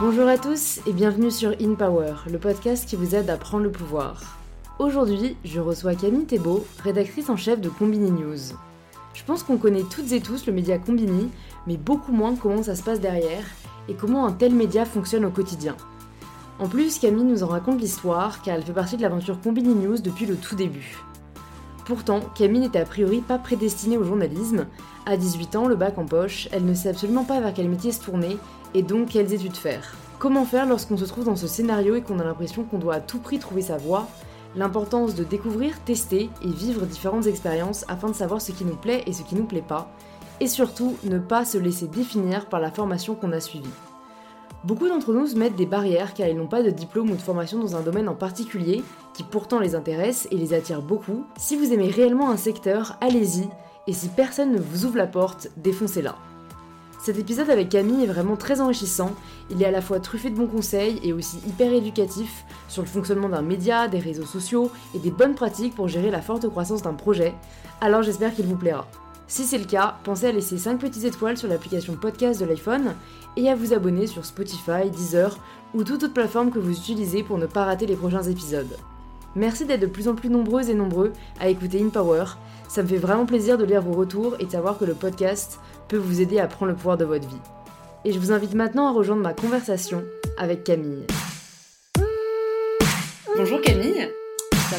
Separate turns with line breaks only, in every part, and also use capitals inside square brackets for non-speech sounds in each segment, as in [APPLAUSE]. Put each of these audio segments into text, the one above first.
Bonjour à tous et bienvenue sur In Power, le podcast qui vous aide à prendre le pouvoir. Aujourd'hui, je reçois Camille Thébault, rédactrice en chef de Combini News. Je pense qu'on connaît toutes et tous le média Combini, mais beaucoup moins comment ça se passe derrière et comment un tel média fonctionne au quotidien. En plus, Camille nous en raconte l'histoire car elle fait partie de l'aventure Combini News depuis le tout début. Pourtant, Camille n'était a priori pas prédestinée au journalisme. À 18 ans, le bac en poche, elle ne sait absolument pas vers quel métier se tourner et donc quelles études faire? Comment faire lorsqu'on se trouve dans ce scénario et qu'on a l'impression qu'on doit à tout prix trouver sa voie? L'importance de découvrir, tester et vivre différentes expériences afin de savoir ce qui nous plaît et ce qui nous plaît pas. Et surtout, ne pas se laisser définir par la formation qu'on a suivie. Beaucoup d'entre nous se mettent des barrières car ils n'ont pas de diplôme ou de formation dans un domaine en particulier, qui pourtant les intéresse et les attire beaucoup. Si vous aimez réellement un secteur, allez-y, et si personne ne vous ouvre la porte, défoncez-la. Cet épisode avec Camille est vraiment très enrichissant, il est à la fois truffé de bons conseils et aussi hyper éducatif sur le fonctionnement d'un média, des réseaux sociaux et des bonnes pratiques pour gérer la forte croissance d'un projet, alors j'espère qu'il vous plaira. Si c'est le cas, pensez à laisser 5 petites étoiles sur l'application podcast de l'iPhone et à vous abonner sur Spotify, Deezer ou toute autre plateforme que vous utilisez pour ne pas rater les prochains épisodes. Merci d'être de plus en plus nombreuses et nombreux à écouter InPower. Ça me fait vraiment plaisir de lire vos retours et de savoir que le podcast peut vous aider à prendre le pouvoir de votre vie. Et je vous invite maintenant à rejoindre ma conversation avec Camille. Bonjour Camille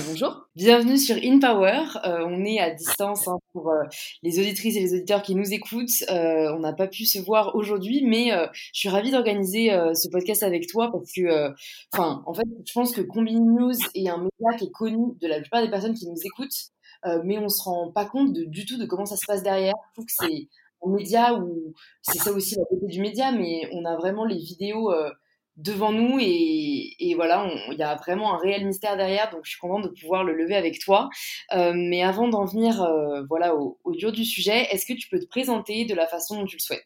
bonjour. Bienvenue sur In Power. Euh, on est à distance hein, pour euh, les auditrices et les auditeurs qui nous écoutent. Euh, on n'a pas pu se voir aujourd'hui, mais je suis ravie d'organiser ce podcast avec toi parce que, enfin, en fait, je pense que Combini News est un média qui est connu de la plupart des personnes qui nous écoutent, mais on se rend pas compte du tout de comment ça se passe derrière. Je trouve que c'est un média où c'est ça aussi la beauté du média, mais on a vraiment les vidéos devant nous et, voilà, il y a vraiment un réel mystère derrière, donc je suis contente de pouvoir le lever avec toi. Euh, mais avant d'en venir euh, voilà, au, au, dur du sujet, est-ce que tu peux te présenter de la façon dont tu le souhaites?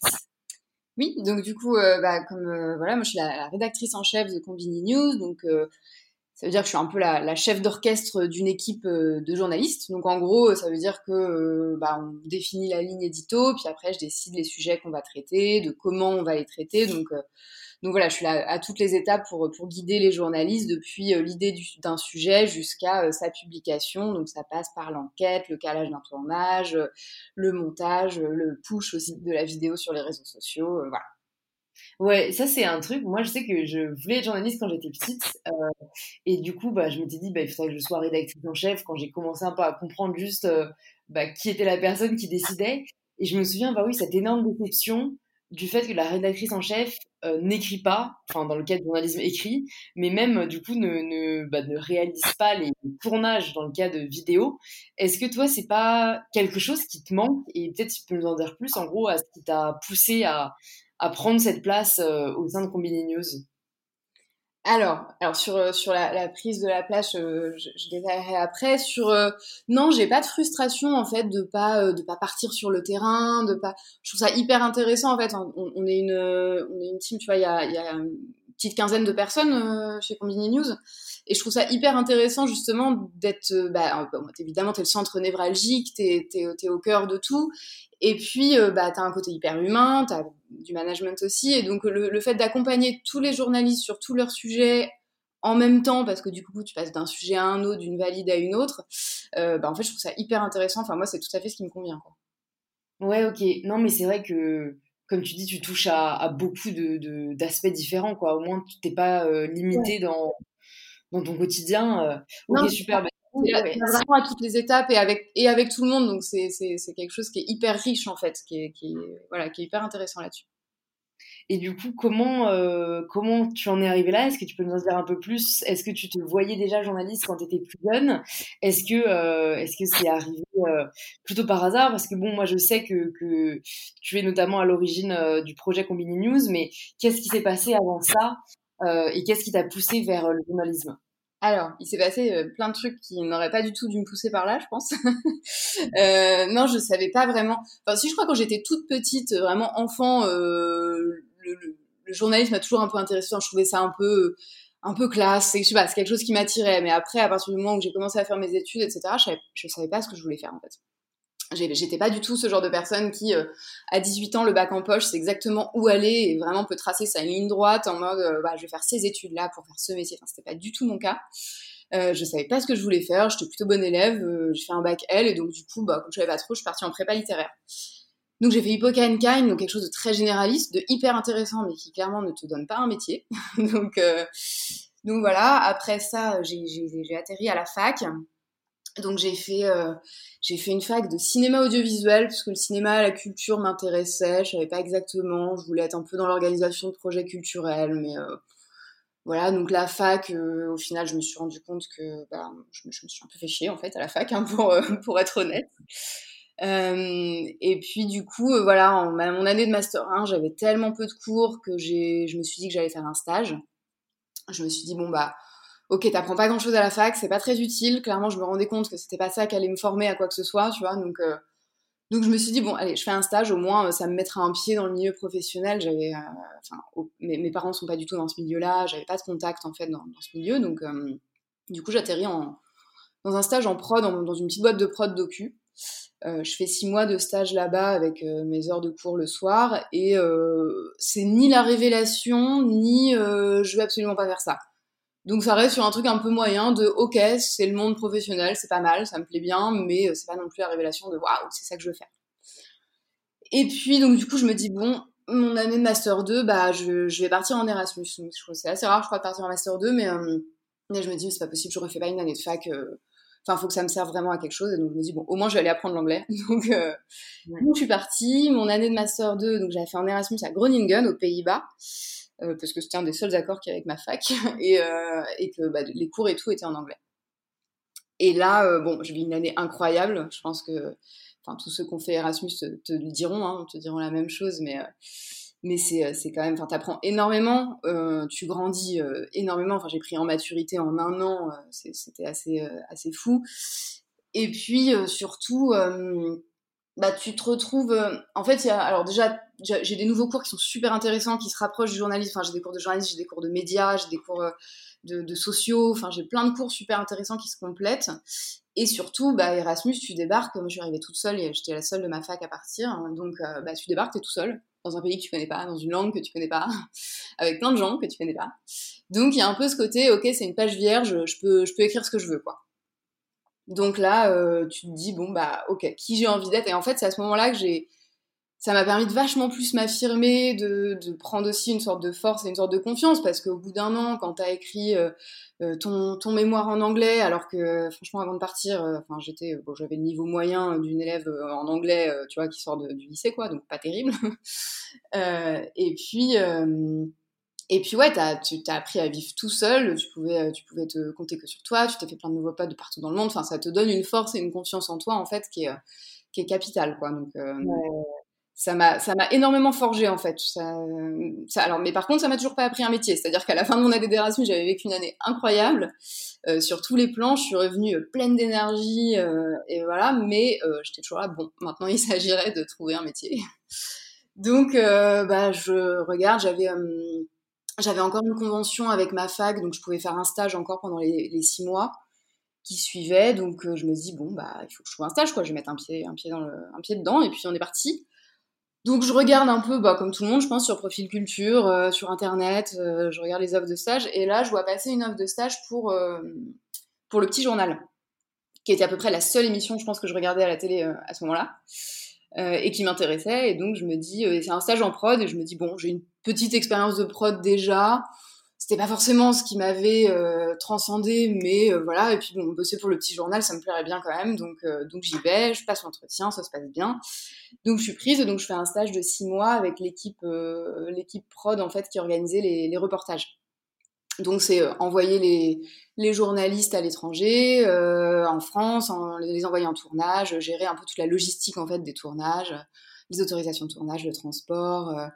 Oui, donc du coup, euh, bah, comme voilà, moi je suis la, rédactrice en chef de Combini News, donc ça veut dire que je suis un peu la, chef d'orchestre d'une équipe de journalistes. Donc en gros, ça veut dire que bah, on définit la ligne édito, puis après je décide les sujets qu'on va traiter, de comment on va les traiter. Donc donc voilà, je suis là à toutes les étapes pour, pour guider les journalistes depuis euh, l'idée d'un sujet jusqu'à euh, sa publication. Donc ça passe par l'enquête, le calage d'un tournage, euh, le montage, le push aussi de la vidéo sur les réseaux sociaux. voilà.
Ouais, ça c'est un truc. Moi, je sais que je voulais être journaliste quand j'étais petite, et du coup, bah, je m'étais dit, bah, il faudrait que je sois rédactrice en chef. Quand j'ai commencé un peu à comprendre juste bah, qui était la personne qui décidait, et je me souviens, bah oui, cette énorme déception du fait que la rédactrice en chef euh, n'écrit pas, enfin dans le cas du journalisme écrit, mais même euh, du coup ne, ne, bah, ne, réalise pas les tournages dans le cas de vidéo. Est-ce que toi c'est pas quelque chose qui te manque? Et peut-être tu peux nous en dire plus en gros à ce qui t'a poussé à, à, prendre cette place euh, au sein de Combini News
alors, alors sur euh, sur la, prise de la place, euh, je, je, détaillerai après. Sur non, j'ai pas de frustration en fait de pas de pas partir sur le terrain, de pas. Je trouve ça hyper intéressant en fait. On, on est une on est une team, tu vois, il y a, y a une petite quinzaine de personnes chez Combini News, et je trouve ça hyper intéressant justement d'être. Bah, évidemment, t'es le centre névralgique, t'es t'es es au cœur de tout, et puis, euh, bah, tu as un côté hyper humain, tu as du management aussi. Et donc, le, fait d'accompagner tous les journalistes sur tous leurs sujets en même temps, parce que du coup, tu passes d'un sujet à un autre, d'une valide à une autre, euh, bah, en fait, je trouve ça hyper intéressant. Enfin, moi, c'est tout à fait ce qui me convient. Quoi.
Ouais, ok. Non, mais c'est vrai que, comme tu dis, tu touches à, beaucoup d'aspects de, différents. Quoi. Au moins, tu t'es pas euh, limité dans, dans ton quotidien. ok, super. Bah,
vraiment à toutes les étapes et avec, et avec tout le monde. Donc, c'est, quelque chose qui est hyper riche, en fait, qui est, qui voilà, qui est hyper intéressant là-dessus.
Et du coup, comment, euh, comment tu en es arrivé là? Est-ce que tu peux nous en dire un peu plus? Est-ce que tu te voyais déjà journaliste quand tu étais plus jeune? Est-ce que euh, est-ce que c'est arrivé euh, plutôt par hasard? Parce que bon, moi je sais que, que tu es notamment à l'origine du projet Combini News, mais qu'est-ce qui s'est passé avant ça? Et qu'est-ce qui t'a poussé vers le journalisme?
Alors, il s'est passé euh, plein de trucs qui n'auraient pas du tout dû me pousser par là, je pense. [LAUGHS] euh, non, je savais pas vraiment. Enfin, si je crois quand j'étais toute petite, vraiment enfant, euh, le, journalisme m'a toujours un peu intéressé. je trouvais ça un peu, un peu classe. Je sais pas, c'est quelque chose qui m'attirait. Mais après, à partir du moment où j'ai commencé à faire mes études, etc., je savais, je savais pas ce que je voulais faire en fait. J'étais pas du tout ce genre de personne qui, euh, à 18 ans, le bac en poche, c'est exactement où aller et vraiment peut tracer sa ligne droite en mode, euh, bah, je vais faire ces études-là pour faire ce métier. Enfin, c'était pas du tout mon cas. Euh, je savais pas ce que je voulais faire. J'étais plutôt bonne élève. Euh, j'ai fait un bac L et donc du coup, bah, comme je savais pas trop, je suis partie en prépa littéraire. Donc j'ai fait Hippoca Kind, donc quelque chose de très généraliste, de hyper intéressant, mais qui clairement ne te donne pas un métier. [LAUGHS] donc, donc voilà. Après ça, j'ai atterri à la fac. Donc j'ai fait euh, j'ai fait une fac de cinéma audiovisuel parce que le cinéma, la culture m'intéressait. Je savais pas exactement. Je voulais être un peu dans l'organisation de projets culturels, mais euh, voilà. Donc la fac, euh, au final, je me suis rendu compte que bah, je, me, suis un peu fait chier en fait à la fac, hein, [LAUGHS] pour pour être honnête. et puis du coup, voilà, en mon année de master 1, j'avais tellement peu de cours que j'ai je me suis dit que j'allais faire un stage. Je me suis dit bon bah ok, t'apprends pas grand chose à la fac, c'est pas très utile. Clairement, je me rendais compte que c'était pas ça qui allait me former à quoi que ce soit, tu vois. Donc, euh, donc je me suis dit, bon, allez, je fais un stage, au moins, euh, ça me mettra un pied dans le milieu professionnel. J'avais, euh, enfin, mes, mes, parents sont pas du tout dans ce milieu-là, j'avais pas de contact, en fait, dans, ce milieu. Donc, du coup, j'atterris dans un stage en prod, dans une petite boîte de prod docu. Euh, je fais six mois de stage là-bas avec mes heures de cours le soir et euh, c'est ni la révélation ni je veux absolument pas faire ça. Donc ça reste sur un truc un peu moyen de ok, c'est le monde professionnel, c'est pas mal, ça me plaît bien, mais euh, c'est pas non plus la révélation de waouh, c'est ça que je veux faire. Et puis donc du coup je me dis bon, mon année de master 2, bah je, je vais partir en Erasmus. Je trouve c'est assez rare, je crois, de partir en master 2, mais, euh, mais je me dis c'est pas possible, je refais pas une année de fac. Euh, enfin, faut que ça me serve vraiment à quelque chose. Et donc je me dis bon, au moins je vais aller apprendre l'anglais. [LAUGHS] donc, euh, donc je suis partie. Mon année de master 2, donc j'avais fait en Erasmus à Groningen aux Pays-Bas. Euh, parce que c'était un des seuls accords qu'il y avait avec ma fac, [LAUGHS] et, euh, et que bah, les cours et tout étaient en anglais. Et là, euh, bon, je vis une année incroyable. Je pense que tous ceux qui ont fait Erasmus te, le diront, hein, te diront la même chose, mais, mais c'est, c'est quand même, enfin, t'apprends énormément, tu grandis énormément. Enfin, j'ai pris en maturité en un an, c'était assez, assez fou. Et puis, surtout, bah, tu te retrouves. Euh, en fait, y a, alors déjà, j'ai des nouveaux cours qui sont super intéressants, qui se rapprochent du journalisme. Enfin, j'ai des cours de journalisme, j'ai des cours de médias, j'ai des cours euh, de, de, sociaux. Enfin, j'ai plein de cours super intéressants qui se complètent. Et surtout, bah, Erasmus, tu débarques. Moi, je suis arrivée toute seule et j'étais la seule de ma fac à partir. Donc, euh, bah, tu débarques, t'es tout seul dans un pays que tu connais pas, dans une langue que tu connais pas, [LAUGHS] avec plein de gens que tu connais pas. Donc, il y a un peu ce côté, ok, c'est une page vierge, je peux, je peux écrire ce que je veux, quoi. Donc là, euh, tu te dis, bon, bah, ok, qui j'ai envie d'être? Et en fait, c'est à ce moment-là que j'ai. Ça m'a permis de vachement plus m'affirmer, de, prendre aussi une sorte de force et une sorte de confiance, parce qu'au bout d'un an, quand t'as écrit euh, euh, ton, mémoire en anglais, alors que franchement, avant de partir, j'étais, j'avais le niveau moyen d'une élève en anglais, tu vois, qui sort du lycée, quoi, donc pas terrible. [LAUGHS] et puis et puis ouais, as, tu t'as appris à vivre tout seul, tu pouvais, euh, tu pouvais te compter que sur toi, tu t'es fait plein de nouveaux potes de partout dans le monde, enfin ça te donne une force et une confiance en toi en fait qui est, euh, qui est capitale quoi. Donc euh, ça m'a ça m'a énormément forgé en fait. Ça, ça, alors mais par contre ça m'a toujours pas appris un métier, c'est-à-dire qu'à la fin de mon année d'Erasmus j'avais vécu une année incroyable euh, sur tous les plans, je suis revenue pleine d'énergie et voilà, mais j'étais toujours là bon maintenant il [LAUGHS] s'agirait de trouver un métier. Donc bah je regarde j'avais j'avais encore une convention avec ma fac, donc je pouvais faire un stage encore pendant les, six mois qui suivaient. Donc euh, je me dis bon bah il faut que je trouve un stage quoi. Je vais mettre un pied un pied dans un pied dedans et puis on est parti. Donc je regarde un peu bah, comme tout le monde je pense sur Profil Culture, euh, sur internet, euh, je regarde les offres de stage et là je vois passer une offre de stage pour pour le petit journal qui était à peu près la seule émission je pense que je regardais à la télé à ce moment-là. Euh, et qui m'intéressait. Et donc, je me dis, euh, c'est un stage en prod, et je me dis, bon, j'ai une petite expérience de prod déjà. C'était pas forcément ce qui m'avait euh, transcendé, mais voilà. Et puis, bon, bosser pour le petit journal, ça me plairait bien quand même. Donc, donc j'y vais, je passe l'entretien, ça se passe bien. Donc, je suis prise, donc je fais un stage de six mois avec l'équipe l'équipe prod, en fait, qui organisait les reportages. Donc c'est euh, envoyer les, les, journalistes à l'étranger, euh, en France, les envoyer en tournage, gérer un peu toute la logistique en fait des tournages, les autorisations de tournage, le transport, euh,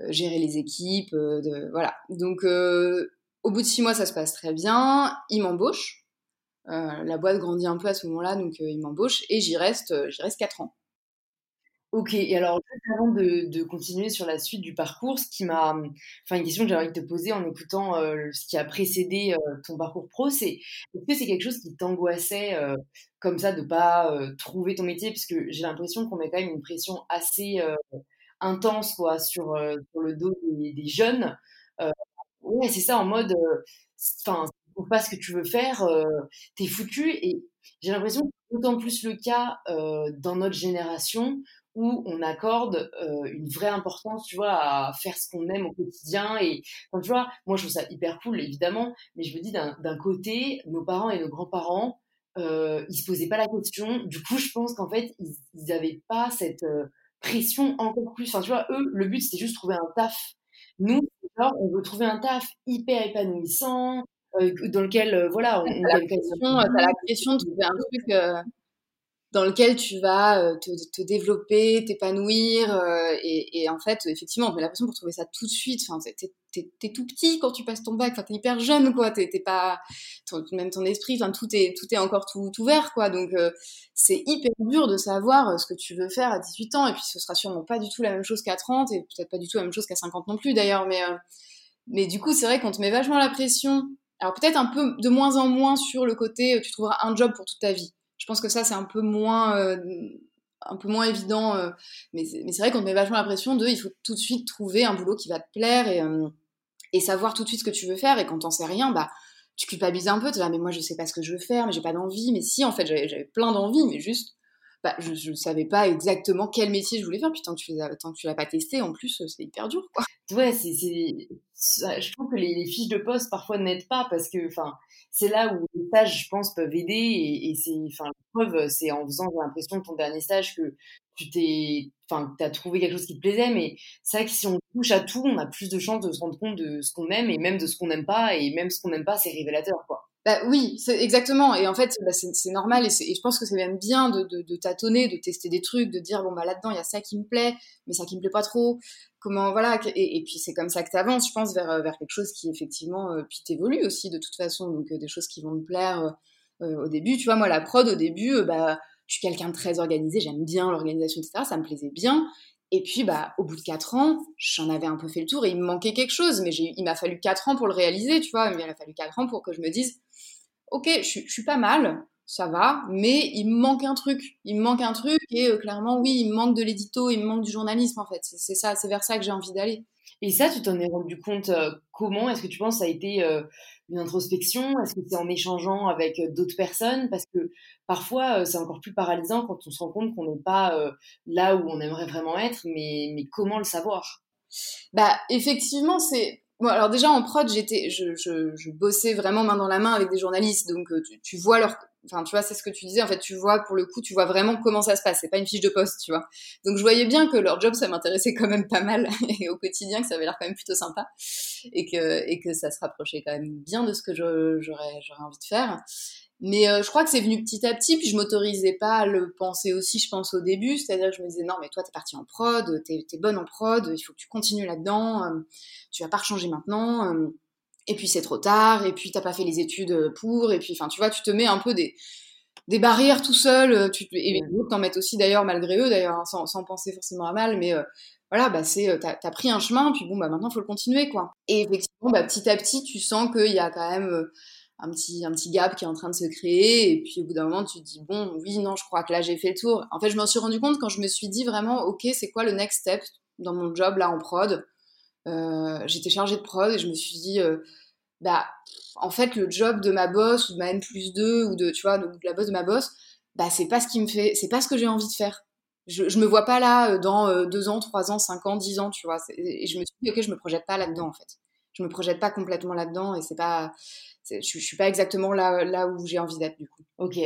euh gérer les équipes, euh, de, voilà. Donc au bout de six mois ça se passe très bien, ils m'embauchent. la boîte grandit un peu à ce moment-là, donc ils m'embauchent et j'y reste, j'y reste quatre ans.
Ok, et alors, avant de, continuer sur la suite du parcours, ce qui m'a, enfin, une question que j'avais envie de te poser en écoutant euh, ce qui a précédé euh, ton parcours pro, c'est est-ce que c'est quelque chose qui t'angoissait euh, comme ça de pas trouver ton métier? Parce que j'ai l'impression qu'on met quand même une pression assez intense quoi sur, sur le dos des, jeunes. ouais, c'est ça, en mode, enfin, trouves pas ce que tu veux faire, t'es foutu. Et j'ai l'impression que c'est d'autant plus le cas dans notre génération où on accorde euh, une vraie importance, tu vois, à faire ce qu'on aime au quotidien. Et quand tu vois, moi je trouve ça hyper cool, évidemment, mais je me dis d'un côté, nos parents et nos grands-parents, euh, ils se posaient pas la question. Du coup, je pense qu'en fait, ils, ils pas cette euh, pression encore plus. Enfin, tu vois, eux, le but c'était juste trouver un taf. Nous, alors, on veut trouver un taf hyper épanouissant, euh, dans lequel, voilà, on, on
gagne T'as la pression de trouver un truc dans lequel tu vas euh, te, développer, t'épanouir. Euh, et, en fait, effectivement, j'ai l'impression pour trouver ça tout de suite. Enfin, t'es, es, tout petit quand tu passes ton bac. Enfin, t'es hyper jeune, quoi. T'es, pas même ton esprit. Enfin, tout est tout est encore tout ouvert, quoi. Donc, euh, c'est hyper dur de savoir ce que tu veux faire à 18 ans. Et puis, ce sera sûrement pas du tout la même chose qu'à 30 et peut-être pas du tout la même chose qu'à 50 non plus, d'ailleurs. Mais mais du coup, c'est vrai qu'on te met vachement la pression. Alors peut-être un peu de moins en moins sur le côté, tu trouveras un job pour toute ta vie je pense que ça, c'est un peu moins, euh, un peu moins évident. Euh, mais, c'est vrai qu'on met vachement l'impression de il faut tout de suite trouver un boulot qui va te plaire et, euh, et savoir tout de suite ce que tu veux faire. Et quand t'en sais rien, bah, tu culpabilises un peu. Tu là, mais moi, je sais pas ce que je veux faire, mais j'ai pas d'envie. Mais si, en fait, j'avais plein d'envie, mais juste, bah, je ne savais pas exactement quel métier je voulais faire. Puis tant que tu ne l'as pas testé, en plus, c'est hyper dur. Quoi.
Ouais, c'est, je trouve que les, les, fiches de poste parfois n'aident pas parce que c'est là où les stages, je pense, peuvent aider. Et, et c'est, la preuve, c'est en faisant, l'impression, de ton dernier stage que tu t'es, enfin, as trouvé quelque chose qui te plaisait. Mais c'est vrai que si on touche à tout, on a plus de chances de se rendre compte de ce qu'on aime et même de ce qu'on n'aime pas. Et même ce qu'on n'aime pas, c'est révélateur, quoi.
Bah oui, exactement. Et en fait, bah, c'est normal. Et, je pense que c'est même bien de, tâtonner, de tester des trucs, de dire bon bah là-dedans il y a ça qui me plaît, mais ça qui me plaît pas trop. Comment voilà. Et, puis c'est comme ça que tu avances, je pense, vers, vers quelque chose qui effectivement euh, puis t'évolue aussi de toute façon. Donc euh, des choses qui vont me plaire euh, au début. Tu vois, moi la prod au début, bah je suis quelqu'un de très organisé, j'aime bien l'organisation, etc. Ça me plaisait bien. Et puis, bah, au bout de quatre ans, j'en avais un peu fait le tour et il me manquait quelque chose. Mais il m'a fallu quatre ans pour le réaliser, tu vois. Il a fallu quatre ans pour que je me dise, ok, je, suis pas mal, ça va, mais il me manque un truc. Il me manque un truc et euh, clairement, oui, il me manque de l'édito, il me manque du journalisme en fait. C'est ça, c'est vers ça que j'ai envie d'aller.
Et ça, tu t'en es rendu compte euh, comment? Est-ce que tu penses que ça a été euh, une introspection? Est-ce que c'est en échangeant avec d'autres personnes? Parce que parfois, c'est encore plus paralysant quand on se rend compte qu'on n'est pas là où on aimerait vraiment être, mais, comment le savoir?
Bah, effectivement, c'est Bon, alors déjà en prod, j'étais, je, bossais vraiment main dans la main avec des journalistes, donc euh, tu, tu vois leur, enfin tu vois, c'est ce que tu disais. En fait, tu vois pour le coup, tu vois vraiment comment ça se passe. C'est pas une fiche de poste, tu vois. Donc je voyais bien que leur job, ça m'intéressait quand même pas mal [LAUGHS] et au quotidien que ça avait l'air quand même plutôt sympa et que et que ça se rapprochait quand même bien de ce que j'aurais j'aurais envie de faire. Mais euh, je crois que c'est venu petit à petit, puis je m'autorisais pas à le penser aussi, je pense, au début. C'est-à-dire que je me disais, non, mais toi, t'es partie en prod, t'es es bonne en prod, il faut que tu continues là-dedans, euh, tu vas pas changer maintenant. Euh, et puis c'est trop tard, et puis t'as pas fait les études pour, et puis, enfin, tu vois, tu te mets un peu des, des barrières tout seul, tu, et les autres t'en mettent aussi d'ailleurs, malgré eux, d'ailleurs, hein, sans, sans, penser forcément à mal, mais voilà, bah c'est, t'as as pris un chemin, puis bon, bah maintenant, faut le continuer, quoi. Et effectivement, bah, petit à petit, tu sens qu'il y a quand même un petit, un petit gap qui est en train de se créer. Et puis au bout d'un moment, tu te dis, bon, oui, non, je crois que là, j'ai fait le tour. En fait, je m'en suis rendu compte quand je me suis dit vraiment, ok, c'est quoi le next step dans mon job là en prod? euh, J'étais chargée de prod et je me suis dit, euh, bah, en fait, le job de ma boss ou de ma N plus 2 ou de, tu vois, de, la boss de ma boss, bah, c'est pas ce qui me fait, c'est pas ce que j'ai envie de faire. Je, je me vois pas là euh, dans deux ans, trois ans, cinq ans, dix ans, tu vois. Et je me suis dit, ok, je me projette pas là-dedans, en fait. Je me projette pas complètement là-dedans et c'est pas, je, je suis pas exactement là, là où j'ai envie d'être du coup.
Ok.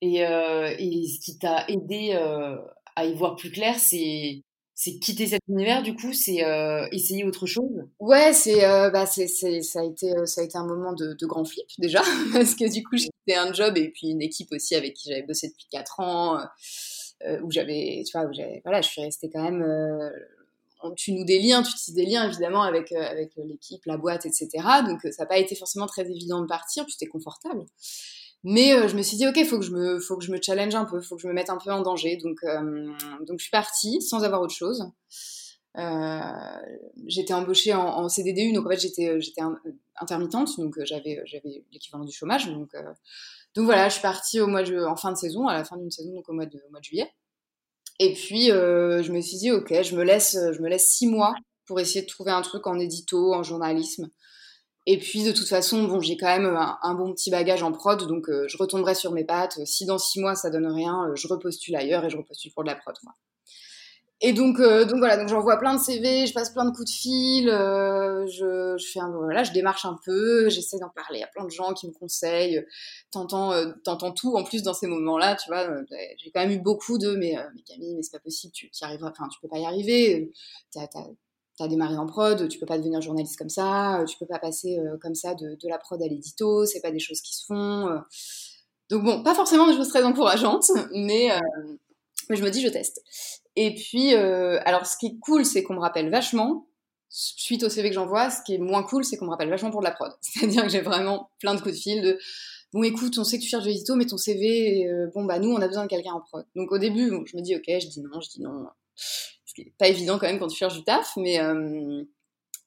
Et, euh, et ce qui t'a aidé euh, à y voir plus clair, c'est c'est quitter cet univers du coup, c'est euh, essayer autre chose?
Ouais, c'est bah c'est ça a été ça a été un moment de, de grand flip déjà [LAUGHS] parce que du coup j'ai quitté un job et puis une équipe aussi avec qui j'avais bossé depuis 4 ans où j'avais tu vois où voilà je suis restée quand même tu noues des liens, tu tisses des liens évidemment avec, euh, avec l'équipe, la boîte, etc. Donc euh, ça n'a pas été forcément très évident de partir, puis c'était confortable. Mais je me suis dit, ok, faut faut que je me challenge un peu, faut que je me mette un peu en danger. Donc, donc je suis partie sans avoir autre chose. j'étais embauchée en, en, CDDU, donc en fait j'étais, j'étais intermittente, donc j'avais, l'équivalent du chômage. Donc, donc voilà, je suis partie au mois de, en fin de saison, à la fin d'une saison, donc au mois de, au mois de juillet. Et puis, euh, je me suis dit, ok, je me, laisse, je me laisse six mois pour essayer de trouver un truc en édito, en journalisme. Et puis, de toute façon, bon, j'ai quand même un, bon petit bagage en prod, donc euh, je retomberai sur mes pattes. Si dans six mois, ça donne rien, euh, je repostule ailleurs et je repostule pour de la prod. Et donc, euh, donc voilà, donc j'envoie plein de CV, je passe plein de coups de fil, euh, je, fais un, voilà, je démarche un peu, j'essaie d'en parler à plein de gens qui me conseillent, t'entends, euh, t'entends tout en plus dans ces moments-là, tu vois. J'ai quand même eu beaucoup de, mais, Camille, mais c'est pas possible, tu y arriveras, enfin, tu peux pas y arriver, t'as, t'as démarré en prod, tu peux pas devenir journaliste comme ça, tu peux pas passer comme ça de, la prod à l'édito, c'est pas des choses qui se font. Donc bon, pas forcément des choses très encourageantes, [LAUGHS] mais, je me dis, je teste. Et puis, euh, alors ce qui est cool, c'est qu'on me rappelle vachement, suite au CV que j'envoie, ce qui est moins cool, c'est qu'on me rappelle vachement pour de la prod. [LAUGHS] C'est-à-dire que j'ai vraiment plein de coups de fil de bon écoute, on sait que tu cherches de l'édito, mais ton CV, euh, bon bah nous on a besoin de quelqu'un en prod. Donc au début, je me dis ok, je dis non, je dis non. Pas évident quand même quand tu cherches du taf, mais euh,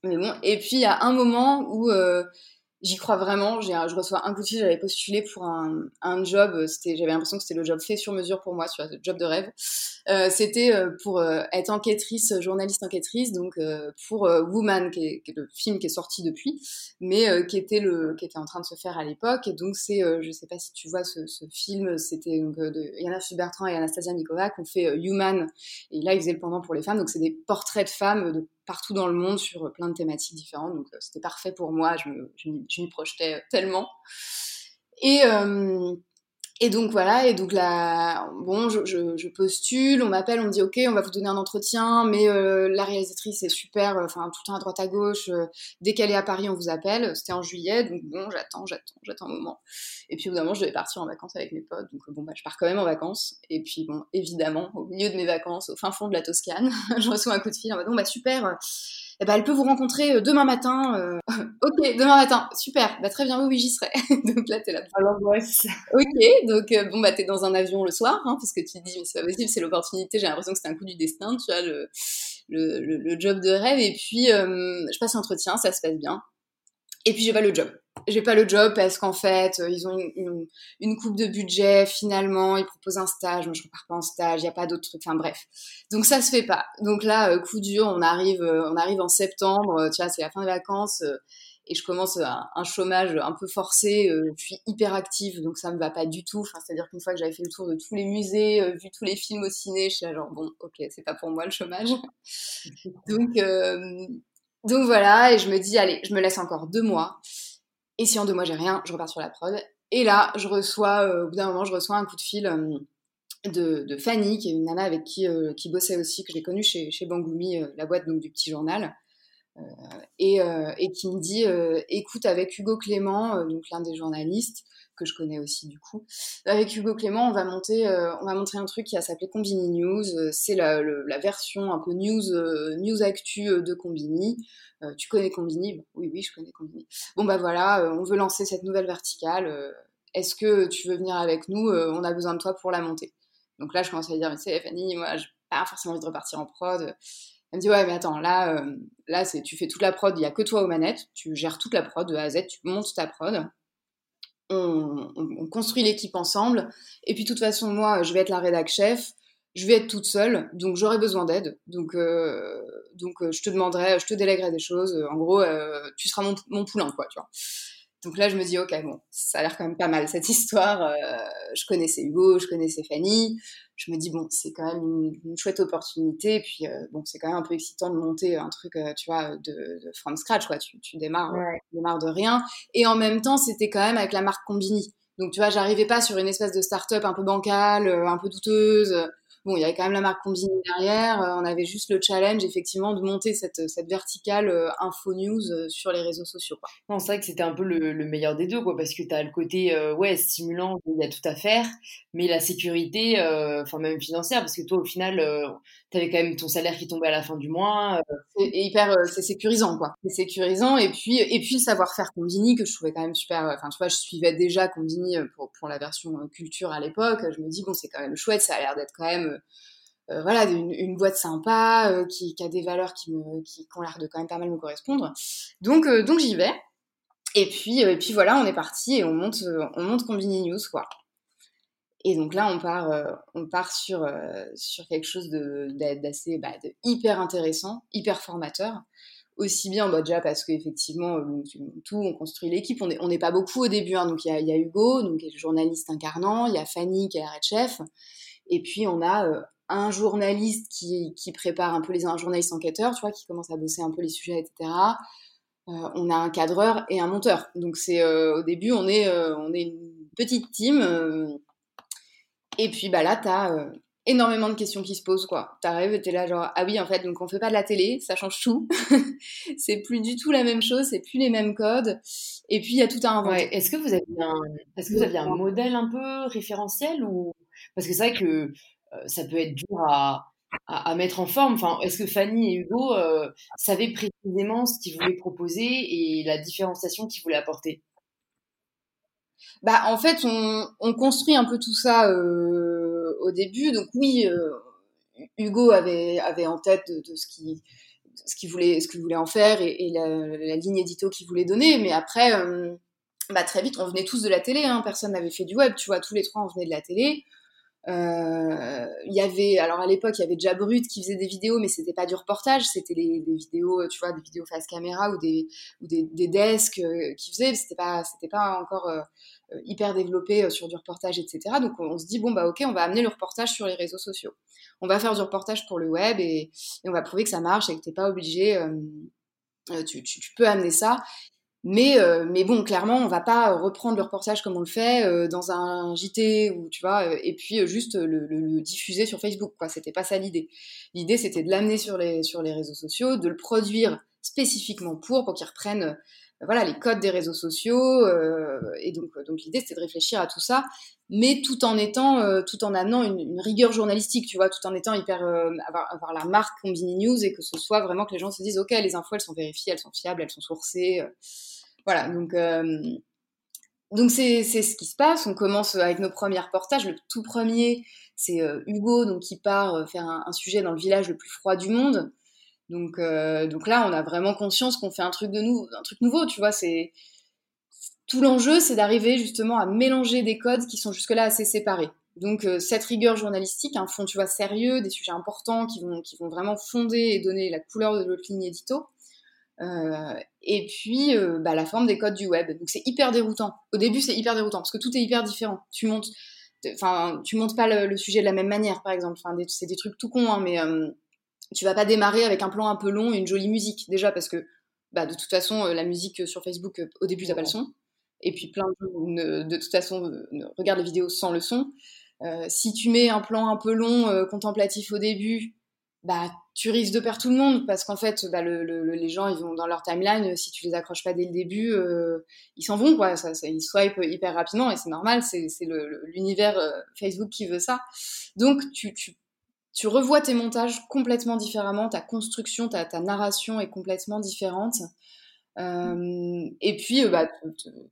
bon. Et puis il y a un moment où euh, j'y crois vraiment. Je reçois un coup de j'avais postulé pour un, un job, euh, j'avais l'impression que c'était le job fait sur mesure pour moi, vois, le job de rêve. Euh, c'était euh, pour euh, être enquêtrice, journaliste enquêtrice, donc pour Woman, qui est, le film qui est sorti depuis, mais qui était le, qui était en train de se faire à l'époque. Et donc c'est, je sais pas si tu vois ce, film, c'était donc de Yana Bertrand et Anastasia Nikova ont fait Human, et là ils faisaient le pendant pour les femmes, donc c'est des portraits de femmes de partout dans le monde sur plein de thématiques différentes. Donc c'était parfait pour moi, je, me, je, je m'y projetais tellement. Et, et donc voilà, et donc là, bon, je, postule, on m'appelle, on me dit ok, on va vous donner un entretien, mais euh, la réalisatrice est super, euh, enfin tout le temps à droite à gauche. Euh, dès qu'elle est à Paris, on vous appelle. C'était en juillet, donc bon, j'attends, j'attends, j'attends un moment. Et puis au je devais partir en vacances avec mes potes, donc bon bah je pars quand même en vacances. Et puis bon, évidemment, au milieu de mes vacances, au fin fond de la Toscane, [LAUGHS] je reçois un coup de fil en mode bon bah super eh ben, elle peut vous rencontrer euh, demain matin. Euh... [LAUGHS] ok, demain matin, super, bah, très bien, oui, oui j'y serai. [LAUGHS] donc là, t'es là.
Alors, ouais, c'est ça.
Ok, donc euh, bon, bah, t'es dans un avion le soir, hein, parce que tu te dis, mais c'est pas possible, c'est l'opportunité, j'ai l'impression que c'était un coup du destin, tu vois, le, le, le, le job de rêve. Et puis, euh, je passe l'entretien, ça se passe bien. Et puis, j'ai pas le job j'ai pas le job parce qu'en fait, euh, ils ont une, une, une, coupe de budget, finalement, ils proposent un stage, moi je repars pas en stage, il y a pas d'autres trucs, enfin bref. Donc ça se fait pas. Donc là, euh, coup dur, on arrive, euh, on arrive en septembre, tu vois, c'est la fin des vacances, et je commence un, un, chômage un peu forcé, je suis hyper active, donc ça me va pas du tout. Enfin, c'est-à-dire qu'une fois que j'avais fait le tour de tous les musées, vu tous les films au ciné, je suis là genre, bon, ok, c'est pas pour moi le chômage. [LAUGHS] donc, donc voilà, et je me dis, allez, je me laisse encore deux mois. Et si en deux mois j'ai rien, je repars sur la prod. Et là, je reçois, euh, au bout d'un moment, je reçois un coup de fil euh, de, Fanny, qui est une nana avec qui, euh, qui bossait aussi, que j'ai connue chez, chez Bangoumi, la boîte donc, du petit journal, et, et, qui me dit écoute, avec Hugo Clément, donc l'un des journalistes, que je connais aussi du coup. Avec Hugo Clément, on va monter, euh, on va montrer un truc qui va s'appeler Combini News. C'est la, version un peu news, euh, news actu de Combini. Euh, tu connais Combini? Oui, oui, je connais Combini. Bon bah voilà, on veut lancer cette nouvelle verticale. Est-ce que tu veux venir avec nous? On a besoin de toi pour la monter. Donc là, je commence à lui dire, mais c'est Fanny, moi, j'ai pas forcément envie de repartir en prod. Elle me dit ouais mais attends là là c'est tu fais toute la prod il y a que toi aux manettes tu gères toute la prod de A à Z tu montes ta prod on, on, construit l'équipe ensemble. Et puis, de toute façon, moi, je vais être la rédac chef, je vais être toute seule, donc j'aurai besoin d'aide. Donc, euh, donc euh, je te demanderai, je te délèguerai des choses. En gros, euh, tu seras mon, mon, poulain, quoi, tu vois. Donc là, je me dis, ok, bon, ça a l'air quand même pas mal cette [LAUGHS] histoire. Euh, je connaissais Hugo, je connaissais Fanny. Je me dis, bon, c'est quand même une, une, chouette opportunité. Et puis, euh, bon, c'est quand même un peu excitant de monter un truc, euh, tu vois, de, de, from scratch, quoi. Tu, tu démarres,
ouais.
tu démarres de rien. Et en même temps, c'était quand même avec la marque Combini. Donc, tu vois, j'arrivais pas sur une espèce de start-up un peu bancale, un peu douteuse. Bon, il y avait quand même la marque Combini derrière. on avait juste le challenge, effectivement, de monter cette, cette verticale info news sur les réseaux sociaux. Quoi.
Non, c'est vrai que c'était un peu le, meilleur des deux, quoi, parce que tu as le côté, ouais, stimulant, il y a tout à faire, mais la sécurité, enfin, même financière, parce que toi, au final, tu avais quand même ton salaire qui tombait à la fin du mois.
C'est hyper, c'est sécurisant, quoi. C'est sécurisant, et puis, et puis le savoir-faire Combini, que je trouvais quand même super, enfin, tu vois, je suivais déjà Combini pour, pour la version culture à l'époque. Je me dis, bon, c'est quand même chouette, ça a l'air d'être quand même euh, voilà, une, boîte sympa, euh, qui, a des valeurs qui, me, qui, ont l'air de quand même pas mal me correspondre. Donc, euh, donc j'y vais. Et puis, et puis voilà, on est parti et on monte, on monte Combini News, quoi. Et donc là, on part, on part sur, sur quelque chose d'assez bah, hyper intéressant, hyper formateur. Aussi bien, bah, déjà parce qu'effectivement, tout, on construit l'équipe. On n'est on pas beaucoup au début. Hein. donc il y a, Hugo, donc, qui est le journaliste incarnant. Il y a Fanny, qui est la chef. Et puis on a un journaliste qui, qui, prépare un peu les un journaliste enquêteur, tu vois, qui commence à bosser un peu les sujets, etc. Euh, on a un cadreur et un monteur. Donc c'est euh, au début on est euh, on est une petite team. et puis bah là t'as énormément de questions qui se posent quoi. T'arrives et t'es là genre ah oui en fait donc on fait pas de la télé, ça change tout. [LAUGHS] c'est plus du tout la même chose, c'est plus les mêmes codes. Et puis il y a tout inventer.
Est-ce que vous avez un est-ce que vous aviez un modèle un peu référentiel ou parce que c'est vrai que euh, ça peut être dur à, à, mettre en forme. Enfin, est-ce que Fanny et Hugo euh, savaient précisément ce qu'ils voulaient proposer et la différenciation qu'ils voulaient apporter?
Bah, en fait, on, on, construit un peu tout ça euh, au début. Donc oui, Hugo avait, avait en tête de, ce qu'il ce qu'il voulait, voulait en faire et, la, ligne édito qu'il voulait donner. Mais après, bah, très vite, on venait tous de la télé. Hein. Personne n'avait fait du web. Tu vois, tous les trois, on venait de la télé. Euh, il y avait, alors à l'époque, il y avait déjà Brut qui faisait des vidéos, mais c'était pas du reportage, c'était des vidéos, tu vois, des vidéos face caméra ou des, ou des, des desks euh, qui faisaient, c'était pas, c'était pas encore euh, hyper développé sur du reportage, etc. Donc on, se dit, bon, bah ok, on va amener le reportage sur les réseaux sociaux. On va faire du reportage pour le web et, on va prouver que ça marche et que t'es pas obligé, tu, tu, peux amener ça. Mais, euh, mais bon, clairement, on va pas reprendre le reportage comme on le fait euh, dans un JT ou tu vois, euh, et puis juste le, le, diffuser sur Facebook. Quoi, c'était pas ça l'idée. L'idée, c'était de l'amener sur les sur les réseaux sociaux, de le produire spécifiquement pour pour qu'il reprenne voilà les codes des réseaux sociaux. et donc donc l'idée, c'était de réfléchir à tout ça, mais tout en étant tout en amenant une, rigueur journalistique, tu vois, tout en étant hyper avoir, avoir la marque Combini News et que ce soit vraiment que les gens se disent ok, les infos elles sont vérifiées, elles sont fiables, elles sont sourcées. Voilà, donc euh, donc c'est ce qui se passe. On commence avec nos premiers reportages. Le tout premier, c'est euh, Hugo donc qui part euh, faire un, sujet dans le village le plus froid du monde. Donc donc là, on a vraiment conscience qu'on fait un truc de nous, un truc nouveau. Tu vois, c'est tout l'enjeu, c'est d'arriver justement à mélanger des codes qui sont jusque-là assez séparés. Donc cette rigueur journalistique, un fond tu vois sérieux, des sujets importants qui vont qui vont vraiment fonder et donner la couleur de notre ligne édito. Euh, et puis euh, bah, la forme des codes du web. Donc c'est hyper déroutant. Au début, c'est hyper déroutant parce que tout est hyper différent. Tu montes, enfin, tu montes pas le, sujet de la même manière, par exemple. C'est des trucs tout cons, hein, mais euh, tu vas pas démarrer avec un plan un peu long et une jolie musique déjà parce que bah, de toute façon, la musique sur Facebook, au début, t'as pas le son. Et puis plein de de toute façon, regardent les vidéos sans le son. si tu mets un plan un peu long, contemplatif au début, bah tu risques de perdre tout le monde parce qu'en fait bah, le, les gens ils vont dans leur timeline si tu les accroches pas dès le début euh, ils s'en vont quoi ils swipe hyper rapidement et c'est normal c'est l'univers euh, Facebook qui veut ça donc tu, tu, tu revois tes montages complètement différemment ta construction ta, ta narration est complètement différente euh, et puis bah,